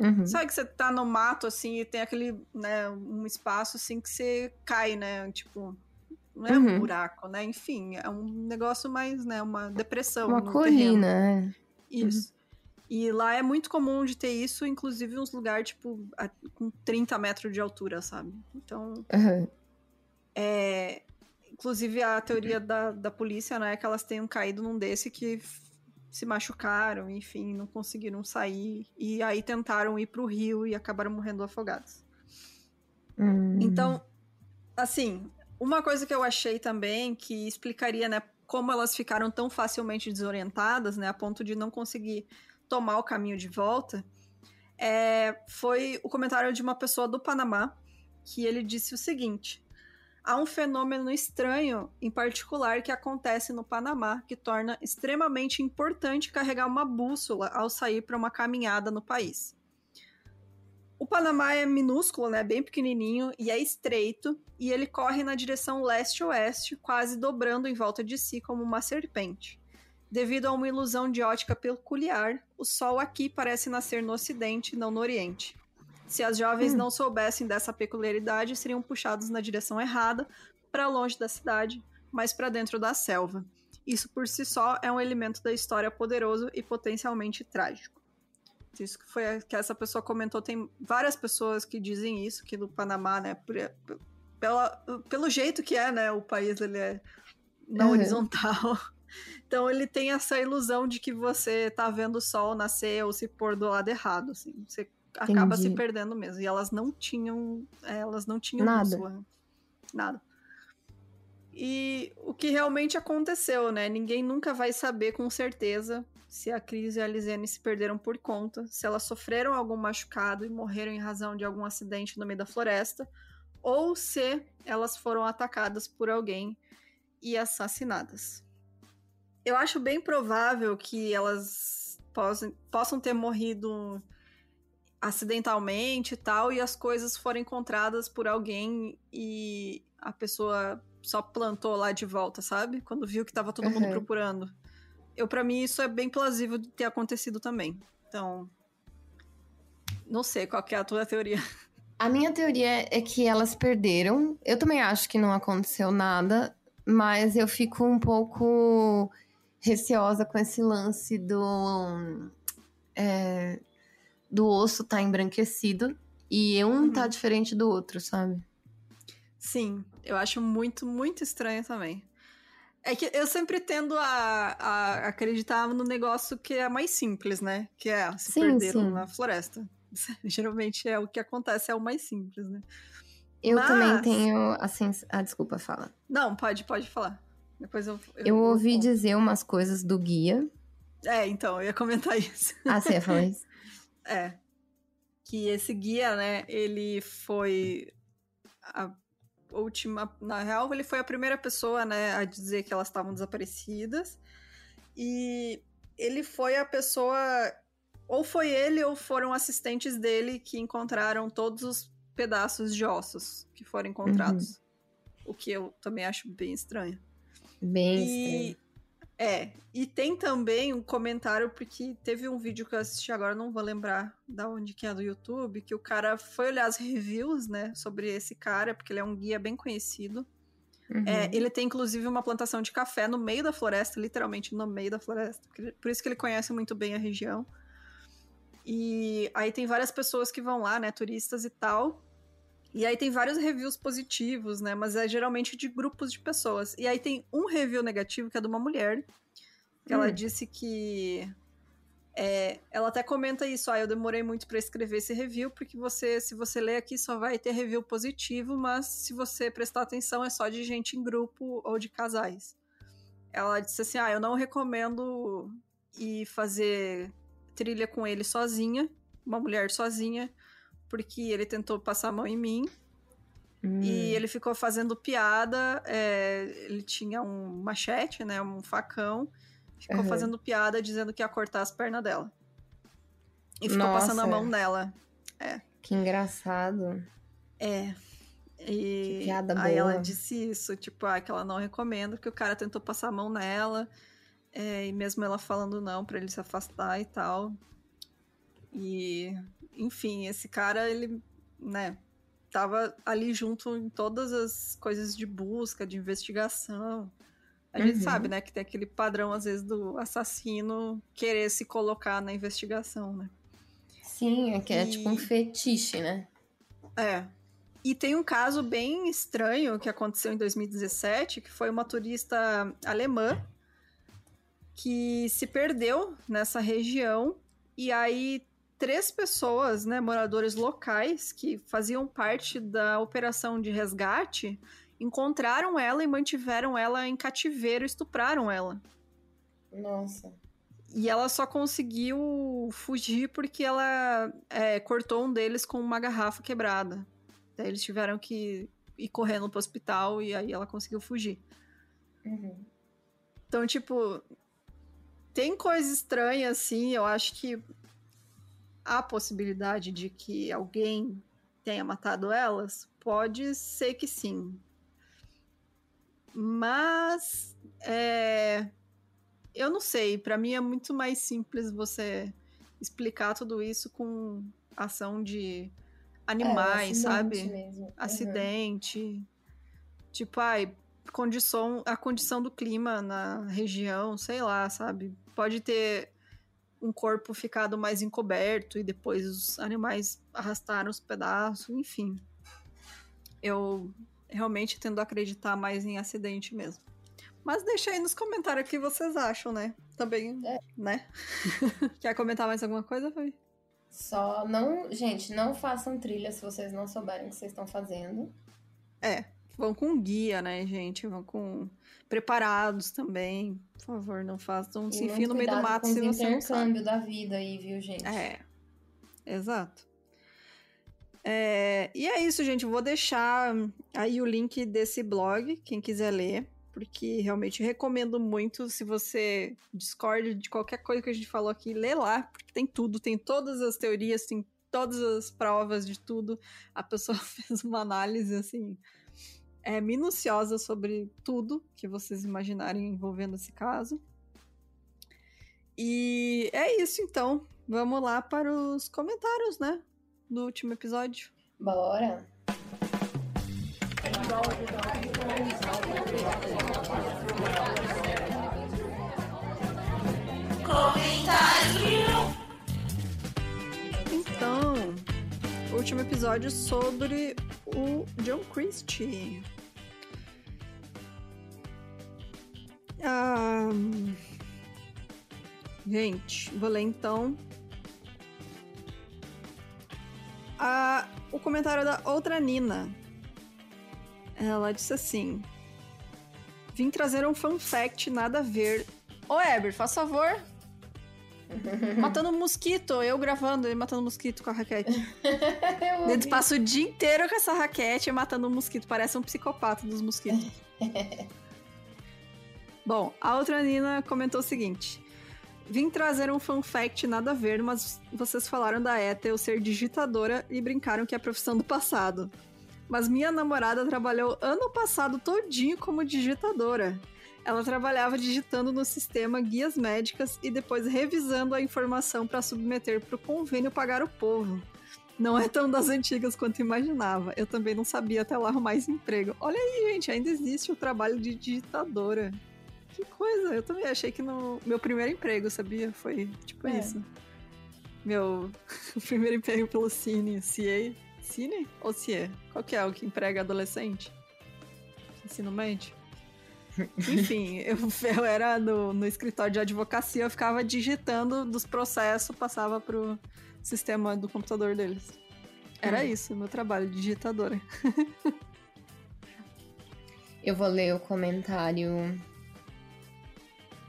B: Uhum.
A: Sabe que você tá no mato, assim, e tem aquele, né, um espaço, assim, que você cai, né, tipo... Não é uhum. um buraco, né? Enfim, é um negócio mais, né, uma depressão
B: Uma colina, é.
A: Isso. Uhum. E lá é muito comum de ter isso, inclusive uns lugares, tipo, a, com 30 metros de altura, sabe? Então...
B: Uhum.
A: É... Inclusive, a teoria da, da polícia, né, é que elas tenham caído num desse que se machucaram, enfim, não conseguiram sair. E aí tentaram ir pro rio e acabaram morrendo afogados.
B: Hum.
A: Então, assim, uma coisa que eu achei também que explicaria, né, como elas ficaram tão facilmente desorientadas, né, a ponto de não conseguir tomar o caminho de volta, é, foi o comentário de uma pessoa do Panamá que ele disse o seguinte: há um fenômeno estranho, em particular, que acontece no Panamá, que torna extremamente importante carregar uma bússola ao sair para uma caminhada no país. O Panamá é minúsculo, né, bem pequenininho e é estreito, e ele corre na direção leste-oeste, quase dobrando em volta de si como uma serpente. Devido a uma ilusão de ótica peculiar, o Sol aqui parece nascer no ocidente, não no oriente. Se as jovens hum. não soubessem dessa peculiaridade, seriam puxados na direção errada, para longe da cidade, mas para dentro da selva. Isso por si só é um elemento da história poderoso e potencialmente trágico. Isso que foi que essa pessoa comentou. Tem várias pessoas que dizem isso, que no Panamá, né, por, pela, pelo jeito que é, né, o país ele é na uhum. horizontal. Então ele tem essa ilusão de que você tá vendo o sol nascer ou se pôr do lado errado, assim. Você acaba se perdendo mesmo. E elas não tinham. É, elas não tinham
B: nada.
A: Sua, nada. E o que realmente aconteceu, né? Ninguém nunca vai saber com certeza se a Cris e a Lisiane se perderam por conta, se elas sofreram algum machucado e morreram em razão de algum acidente no meio da floresta, ou se elas foram atacadas por alguém e assassinadas. Eu acho bem provável que elas possam, possam ter morrido acidentalmente e tal, e as coisas foram encontradas por alguém e a pessoa só plantou lá de volta, sabe? Quando viu que tava todo uhum. mundo procurando. Eu, para mim, isso é bem plausível de ter acontecido também. Então. Não sei qual é a tua teoria.
B: A minha teoria é que elas perderam. Eu também acho que não aconteceu nada, mas eu fico um pouco receosa com esse lance do. É, do osso tá embranquecido e um tá uhum. tá diferente do outro, sabe?
A: Sim, eu acho muito, muito estranho também. É que eu sempre tendo a, a acreditar no negócio que é mais simples, né? Que é se sim, perderam sim. na floresta. Geralmente é o que acontece, é o mais simples, né?
B: Eu Mas... também tenho assim. Ah, desculpa, fala.
A: Não, pode, pode falar. Depois eu.
B: Eu, eu ouvi dizer umas coisas do guia.
A: É, então, eu ia comentar isso.
B: Ah, você ia falar isso?
A: É. Que esse guia, né, ele foi a última. Na real, ele foi a primeira pessoa, né, a dizer que elas estavam desaparecidas. E ele foi a pessoa. Ou foi ele ou foram assistentes dele que encontraram todos os pedaços de ossos que foram encontrados. Uhum. O que eu também acho bem estranho.
B: Bem e, estranho.
A: É, e tem também um comentário, porque teve um vídeo que eu assisti agora, não vou lembrar da onde que é do YouTube, que o cara foi olhar as reviews, né, sobre esse cara, porque ele é um guia bem conhecido. Uhum. É, ele tem, inclusive, uma plantação de café no meio da floresta, literalmente no meio da floresta, por isso que ele conhece muito bem a região. E aí tem várias pessoas que vão lá, né, turistas e tal. E aí tem vários reviews positivos, né, mas é geralmente de grupos de pessoas. E aí tem um review negativo que é de uma mulher, que hum. ela disse que é, ela até comenta isso, ah, eu demorei muito para escrever esse review, porque você, se você ler aqui, só vai ter review positivo, mas se você prestar atenção, é só de gente em grupo ou de casais. Ela disse assim, ah, eu não recomendo ir fazer trilha com ele sozinha, uma mulher sozinha, porque ele tentou passar a mão em mim, hum. e ele ficou fazendo piada, é, ele tinha um machete, né, um facão, Ficou uhum. fazendo piada dizendo que ia cortar as pernas dela. E ficou Nossa. passando a mão nela. É.
B: Que engraçado.
A: É. E
B: que piada
A: aí ela disse isso, tipo, ah, que ela não recomenda, porque o cara tentou passar a mão nela. É, e mesmo ela falando não para ele se afastar e tal. E, enfim, esse cara, ele, né, tava ali junto em todas as coisas de busca, de investigação. A uhum. gente sabe, né, que tem aquele padrão, às vezes, do assassino querer se colocar na investigação, né?
B: Sim, é que é tipo um fetiche, né?
A: É. E tem um caso bem estranho que aconteceu em 2017, que foi uma turista alemã que se perdeu nessa região e aí três pessoas, né, moradores locais que faziam parte da operação de resgate, encontraram ela e mantiveram ela em cativeiro, estupraram ela.
B: Nossa.
A: E ela só conseguiu fugir porque ela é, cortou um deles com uma garrafa quebrada. Daí eles tiveram que ir correndo pro hospital e aí ela conseguiu fugir.
B: Uhum.
A: Então, tipo, tem coisa estranha assim. Eu acho que há possibilidade de que alguém tenha matado elas. Pode ser que sim. Mas é, eu não sei, para mim é muito mais simples você explicar tudo isso com ação de animais, é, sabe?
B: Mesmo.
A: Acidente. Uhum. Tipo, ai, condição, a condição do clima na região, sei lá, sabe? Pode ter um corpo ficado mais encoberto e depois os animais arrastaram os pedaços, enfim. Eu realmente tendo a acreditar mais em acidente mesmo. Mas deixa aí nos comentários o que vocês acham, né? Também, é. né? Quer comentar mais alguma coisa, Foi?
B: Só não, gente, não façam trilha se vocês não souberem o que vocês estão fazendo.
A: É, vão com guia, né, gente? Vão com preparados também. Por favor, não façam, se enfiem no meio do mato se você não sabe.
B: da vida aí, viu, gente?
A: É. Exato. É, e é isso, gente. vou deixar aí o link desse blog, quem quiser ler, porque realmente recomendo muito. Se você discorda de qualquer coisa que a gente falou aqui, lê lá, porque tem tudo, tem todas as teorias, tem todas as provas de tudo. A pessoa fez uma análise assim. É minuciosa sobre tudo que vocês imaginarem envolvendo esse caso. E é isso então. Vamos lá para os comentários, né? do último episódio?
B: Bora!
A: Então, último episódio sobre o John Christie. Ah, gente, vou ler então a, o comentário da outra Nina. Ela disse assim: Vim trazer um fun fact, nada a ver. Ô, Eber, faz favor. matando um mosquito, eu gravando e matando um mosquito com a raquete. Ele passa o dia inteiro com essa raquete matando um mosquito. Parece um psicopata dos mosquitos. Bom, a outra Nina comentou o seguinte: Vim trazer um fun fact nada a ver, mas vocês falaram da Ethel ser digitadora e brincaram que é a profissão do passado. Mas minha namorada trabalhou ano passado todinho como digitadora. Ela trabalhava digitando no sistema guias médicas e depois revisando a informação para submeter para o convênio pagar o povo. Não é tão das antigas quanto imaginava. Eu também não sabia até lá arrumar esse emprego. Olha aí, gente, ainda existe o trabalho de digitadora. Que coisa, eu também achei que no meu primeiro emprego, sabia? Foi tipo é. isso. meu primeiro emprego pelo Cine, CA. Cine ou CIE? Qual que é o que emprega adolescente? Ensino médio? Enfim, eu, eu era no, no escritório de advocacia, eu ficava digitando dos processos, passava pro sistema do computador deles. Era hum. isso, meu trabalho, digitadora.
B: eu vou ler o comentário.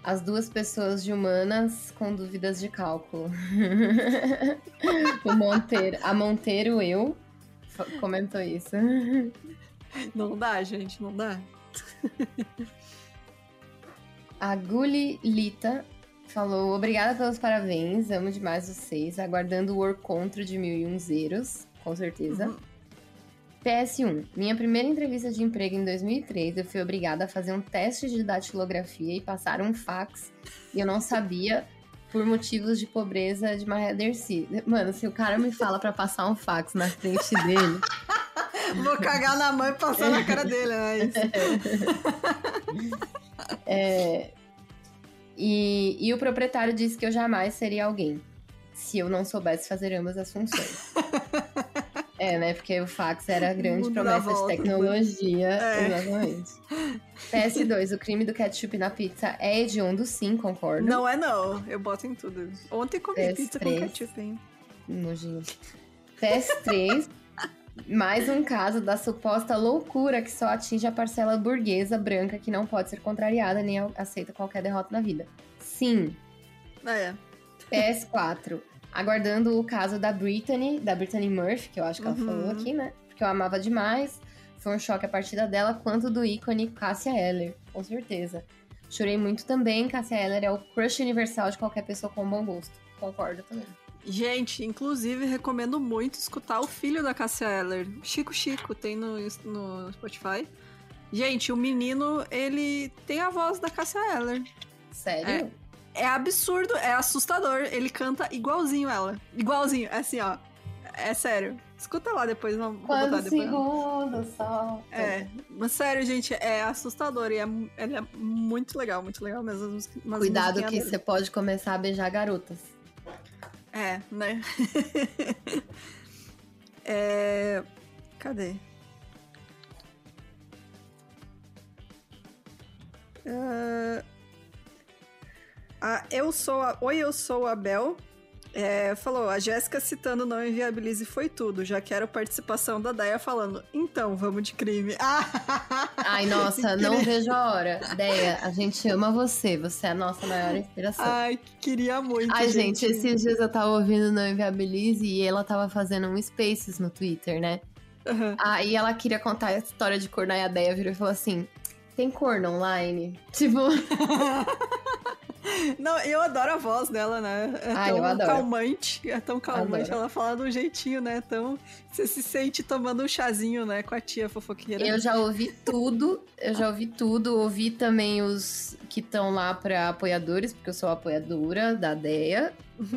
B: As duas pessoas de humanas com dúvidas de cálculo. o Monteiro, a Monteiro, eu, comentou isso.
A: Não dá, gente, não dá.
B: A Guli Lita falou: Obrigada pelos parabéns, amo demais vocês. Aguardando o War Contra de mil e um zeros, com certeza. Uhum. PS1. Minha primeira entrevista de emprego em 2003, eu fui obrigada a fazer um teste de datilografia e passar um fax. E eu não sabia por motivos de pobreza de Maria Dercy. Mano, se o cara me fala para passar um fax na frente dele.
A: Vou cagar na mão e passar na cara dele, é isso.
B: É, e, e o proprietário disse que eu jamais seria alguém se eu não soubesse fazer ambas as funções. é, né? Porque o fax era a grande promessa volta, de tecnologia. É. Exatamente. PS2, o crime do ketchup na pizza é hediondo, sim, concordo.
A: Não é não, eu boto em tudo. Ontem comi PS3, pizza com ketchup, hein?
B: Nojinho. PS3, mais um caso da suposta loucura que só atinge a parcela burguesa branca que não pode ser contrariada nem aceita qualquer derrota na vida. Sim.
A: É.
B: PS4. Aguardando o caso da Brittany, da Brittany Murphy, que eu acho que ela uhum. falou aqui, né? Porque eu amava demais. Foi um choque a partida dela, quanto do ícone Cássia Eller, com certeza. Chorei muito também, Cássia Eller é o crush universal de qualquer pessoa com bom gosto. Concordo também.
A: Gente, inclusive recomendo muito escutar o filho da Cassia Eller, Chico Chico, tem no, no Spotify. Gente, o menino, ele tem a voz da Cassia Eller.
B: Sério?
A: É, é absurdo, é assustador. Ele canta igualzinho ela. Igualzinho, é assim, ó. É sério. Escuta lá depois, vamos
B: botar depois. segundo só.
A: É, mas sério, gente, é assustador e é, ele é muito legal, muito legal mesmo.
B: Cuidado que você pode começar a beijar garotas.
A: É, né? é... Cadê? Uh... Ah, eu sou a... Oi, eu sou a Bel. É, falou, a Jéssica citando Não Inviabilize foi tudo. Já quero participação da Deia falando, então, vamos de crime.
B: Ai, nossa, não vejo a hora. Deia, a gente ama você. Você é a nossa maior inspiração.
A: Ai, queria muito.
B: Ai, gente, gente esses dias eu tava ouvindo Não Inviabilize e ela tava fazendo um Spaces no Twitter, né? Uhum. Aí ela queria contar a história de corno e a Deia virou e falou assim: tem corno online? Tipo.
A: Não, eu adoro a voz dela, né? É
B: ah,
A: tão calmante. É tão calmante.
B: Adoro.
A: Ela fala de um jeitinho, né? Tão. Você se sente tomando um chazinho, né? Com a tia fofoqueira.
B: Eu já ouvi tudo. Eu já ouvi tudo. Ouvi também os que estão lá para apoiadores, porque eu sou apoiadora da DEA.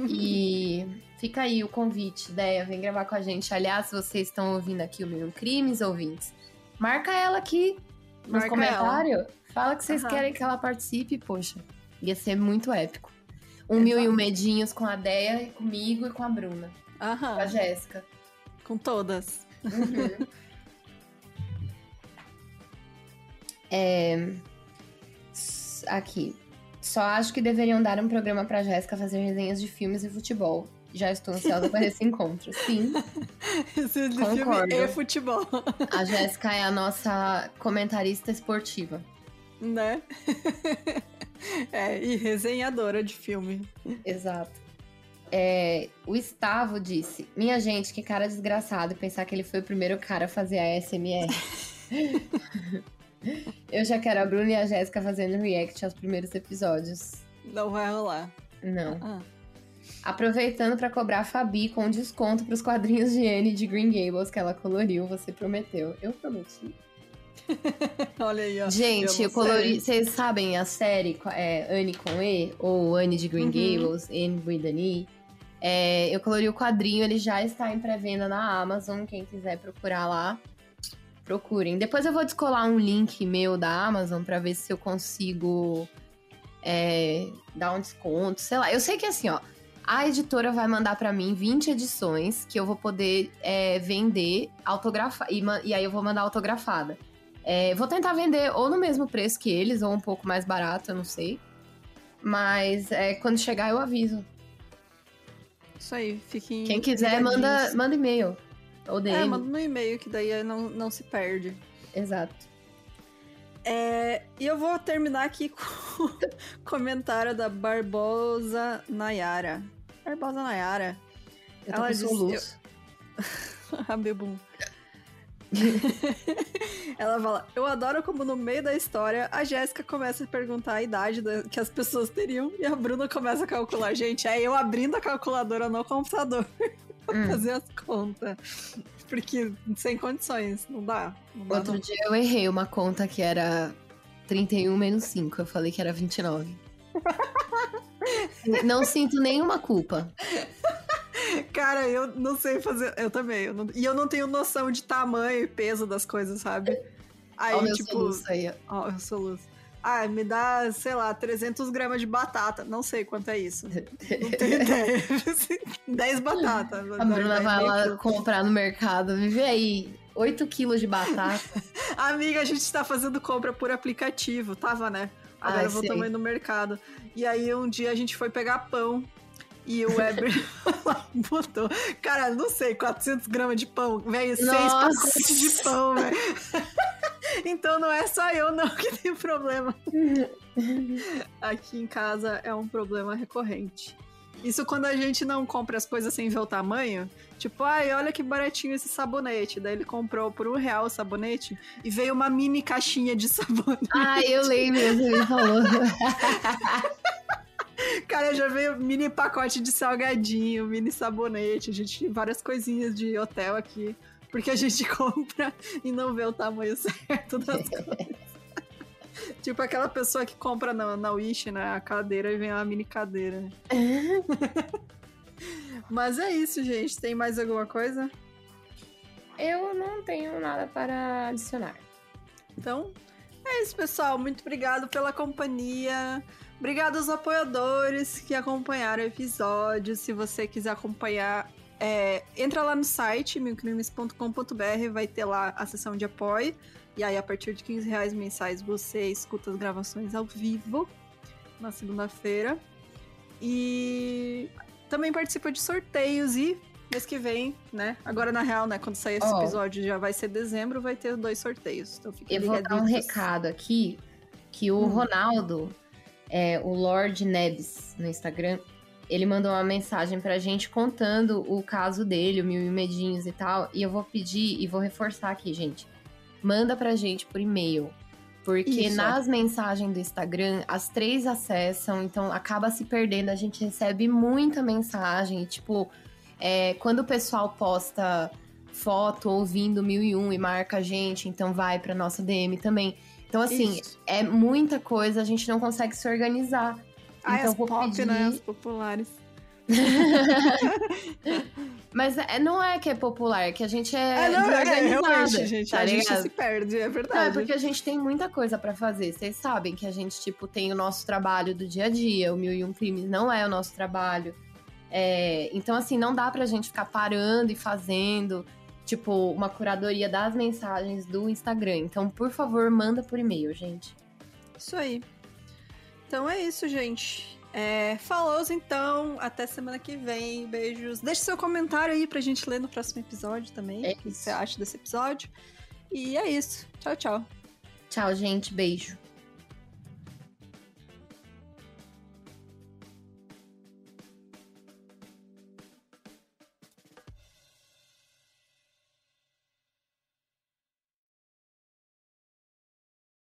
B: e fica aí o convite, DEA, vem gravar com a gente. Aliás, vocês estão ouvindo aqui o Mil Crimes, ouvintes, marca ela aqui nos comentários. Fala que vocês uhum. querem que ela participe, poxa. Ia ser muito épico. Um mil e um medinhos com a Deia, comigo e com a Bruna.
A: Aham.
B: Com a Jéssica.
A: Com todas.
B: Uhum. é... Aqui. Só acho que deveriam dar um programa pra Jéssica fazer resenhas de filmes e futebol. Já estou ansiosa para esse encontro. Sim.
A: Esse Concordo. filme e futebol.
B: A Jéssica é a nossa comentarista esportiva.
A: Né? É, e resenhadora de filme.
B: Exato. É, o Estavo disse: Minha gente, que cara desgraçado pensar que ele foi o primeiro cara a fazer a SMR. Eu já quero a Bruna e a Jéssica fazendo react aos primeiros episódios.
A: Não vai rolar.
B: Não. Ah. Aproveitando para cobrar a Fabi com desconto para os quadrinhos de Anne de Green Gables que ela coloriu, você prometeu. Eu prometi.
A: Olha aí, ó.
B: Gente, eu colori. Vocês sabem a série é, Anne com E? Ou Anne de Green uhum. Gables, Anne with É, eu colori o quadrinho, ele já está em pré-venda na Amazon. Quem quiser procurar lá, procurem. Depois eu vou descolar um link meu da Amazon para ver se eu consigo é, dar um desconto. Sei lá. Eu sei que assim, ó. A editora vai mandar para mim 20 edições que eu vou poder é, vender autografar e, e, aí eu vou mandar autografada. É, vou tentar vender ou no mesmo preço que eles, ou um pouco mais barato, eu não sei. Mas é, quando chegar eu aviso.
A: Isso aí, fiquem.
B: Quem quiser, manda, manda e-mail. Ou DM.
A: É, manda no e-mail, que daí não, não se perde.
B: Exato.
A: É, e eu vou terminar aqui com o comentário da Barbosa Nayara. Barbosa Nayara.
B: Eu Ela disse, luz.
A: Eu... a Bebum. Ela fala: Eu adoro como no meio da história a Jéssica começa a perguntar a idade da, que as pessoas teriam e a Bruna começa a calcular. Gente, é eu abrindo a calculadora no computador pra hum. fazer as contas. Porque sem condições, não dá. Não dá
B: Outro
A: não.
B: dia eu errei uma conta que era 31 menos 5. Eu falei que era 29. não sinto nenhuma culpa.
A: Cara, eu não sei fazer. Eu também. Eu não... E eu não tenho noção de tamanho e peso das coisas, sabe?
B: Aí, Ó, tipo. Aí.
A: Ó, eu sou luz. Ah, me dá, sei lá, 300 gramas de batata. Não sei quanto é isso. Não tenho ideia. 10 batatas.
B: A Bruna vai lá comprar no mercado. Vive aí. 8 quilos de batata.
A: Amiga, a gente tá fazendo compra por aplicativo. Tava, né? Agora Ai, eu vou também no mercado. E aí um dia a gente foi pegar pão. E o Weber botou, cara, não sei, 400 gramas de pão, velho, seis pacotes de pão, velho. então não é só eu não que tem problema. Aqui em casa é um problema recorrente. Isso quando a gente não compra as coisas sem ver o tamanho. Tipo, ai, olha que baratinho esse sabonete. Daí ele comprou por um real o sabonete e veio uma mini caixinha de sabonete.
B: Ah, eu lembro, você falou.
A: Cara, já veio mini pacote de salgadinho, mini sabonete, a gente várias coisinhas de hotel aqui, porque a gente compra e não vê o tamanho certo das coisas. tipo aquela pessoa que compra na, na Wish, né, a cadeira e vem uma mini cadeira. Mas é isso, gente. Tem mais alguma coisa?
B: Eu não tenho nada para adicionar.
A: Então, é isso, pessoal. Muito obrigado pela companhia. Obrigado aos apoiadores que acompanharam o episódio. Se você quiser acompanhar, é, entra lá no site milcrimes.com.br, vai ter lá a seção de apoio. E aí, a partir de 15 reais mensais, você escuta as gravações ao vivo na segunda-feira. E também participa de sorteios e mês que vem, né? Agora, na real, né? Quando sair esse oh. episódio, já vai ser dezembro, vai ter dois sorteios. Então,
B: Eu vou dar um recado aqui, que o hum. Ronaldo é, o Lord Nebs no Instagram, ele mandou uma mensagem pra gente contando o caso dele, o Mil e Medinhos e tal. E eu vou pedir e vou reforçar aqui, gente. Manda pra gente por e-mail. Porque Isso. nas mensagens do Instagram, as três acessam, então acaba se perdendo. A gente recebe muita mensagem. tipo, é, quando o pessoal posta foto ouvindo mil e um e marca a gente, então vai pra nossa DM também. Então, assim, Isso. é muita coisa, a gente não consegue se organizar.
A: Ah,
B: então,
A: as pop, pedir... né? As populares.
B: Mas é, não é que é popular, é que a gente é,
A: é não, é, realmente, gente, tá a gente se perde, é verdade. Não,
B: é porque a gente tem muita coisa para fazer. Vocês sabem que a gente, tipo, tem o nosso trabalho do dia a dia, o Mil e Um Crimes não é o nosso trabalho. É, então, assim, não dá pra gente ficar parando e fazendo tipo, uma curadoria das mensagens do Instagram. Então, por favor, manda por e-mail, gente.
A: Isso aí. Então é isso, gente. É, falou então, até semana que vem. Beijos. Deixe seu comentário aí pra gente ler no próximo episódio também. É o que você acha desse episódio. E é isso. Tchau, tchau.
B: Tchau, gente. Beijo.